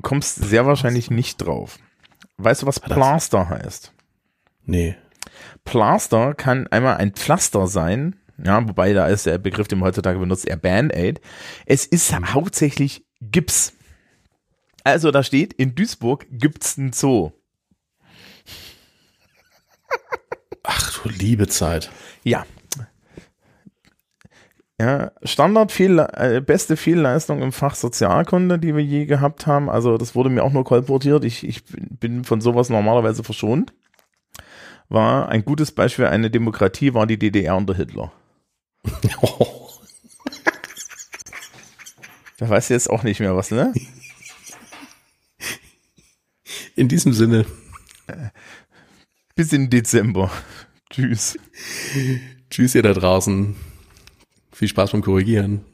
kommst sehr wahrscheinlich nicht drauf. Weißt du, was Plaster heißt? Nee. Plaster kann einmal ein Pflaster sein, ja, wobei da ist der Begriff, den man heutzutage benutzt, eher Band-Aid. Es ist hauptsächlich Gips. Also da steht, in Duisburg gibt's ein Zoo. Ach du liebe Zeit. Ja. Ja, Standard Fehl, äh, beste Fehlleistung im Fach Sozialkunde, die wir je gehabt haben. Also das wurde mir auch nur kolportiert. Ich, ich bin von sowas normalerweise verschont. War ein gutes Beispiel, eine Demokratie war die DDR unter Hitler. Oh. Da weiß jetzt auch nicht mehr was, ne? In diesem Sinne. Bis in Dezember. Tschüss. Tschüss, ihr da draußen. Viel Spaß beim Korrigieren.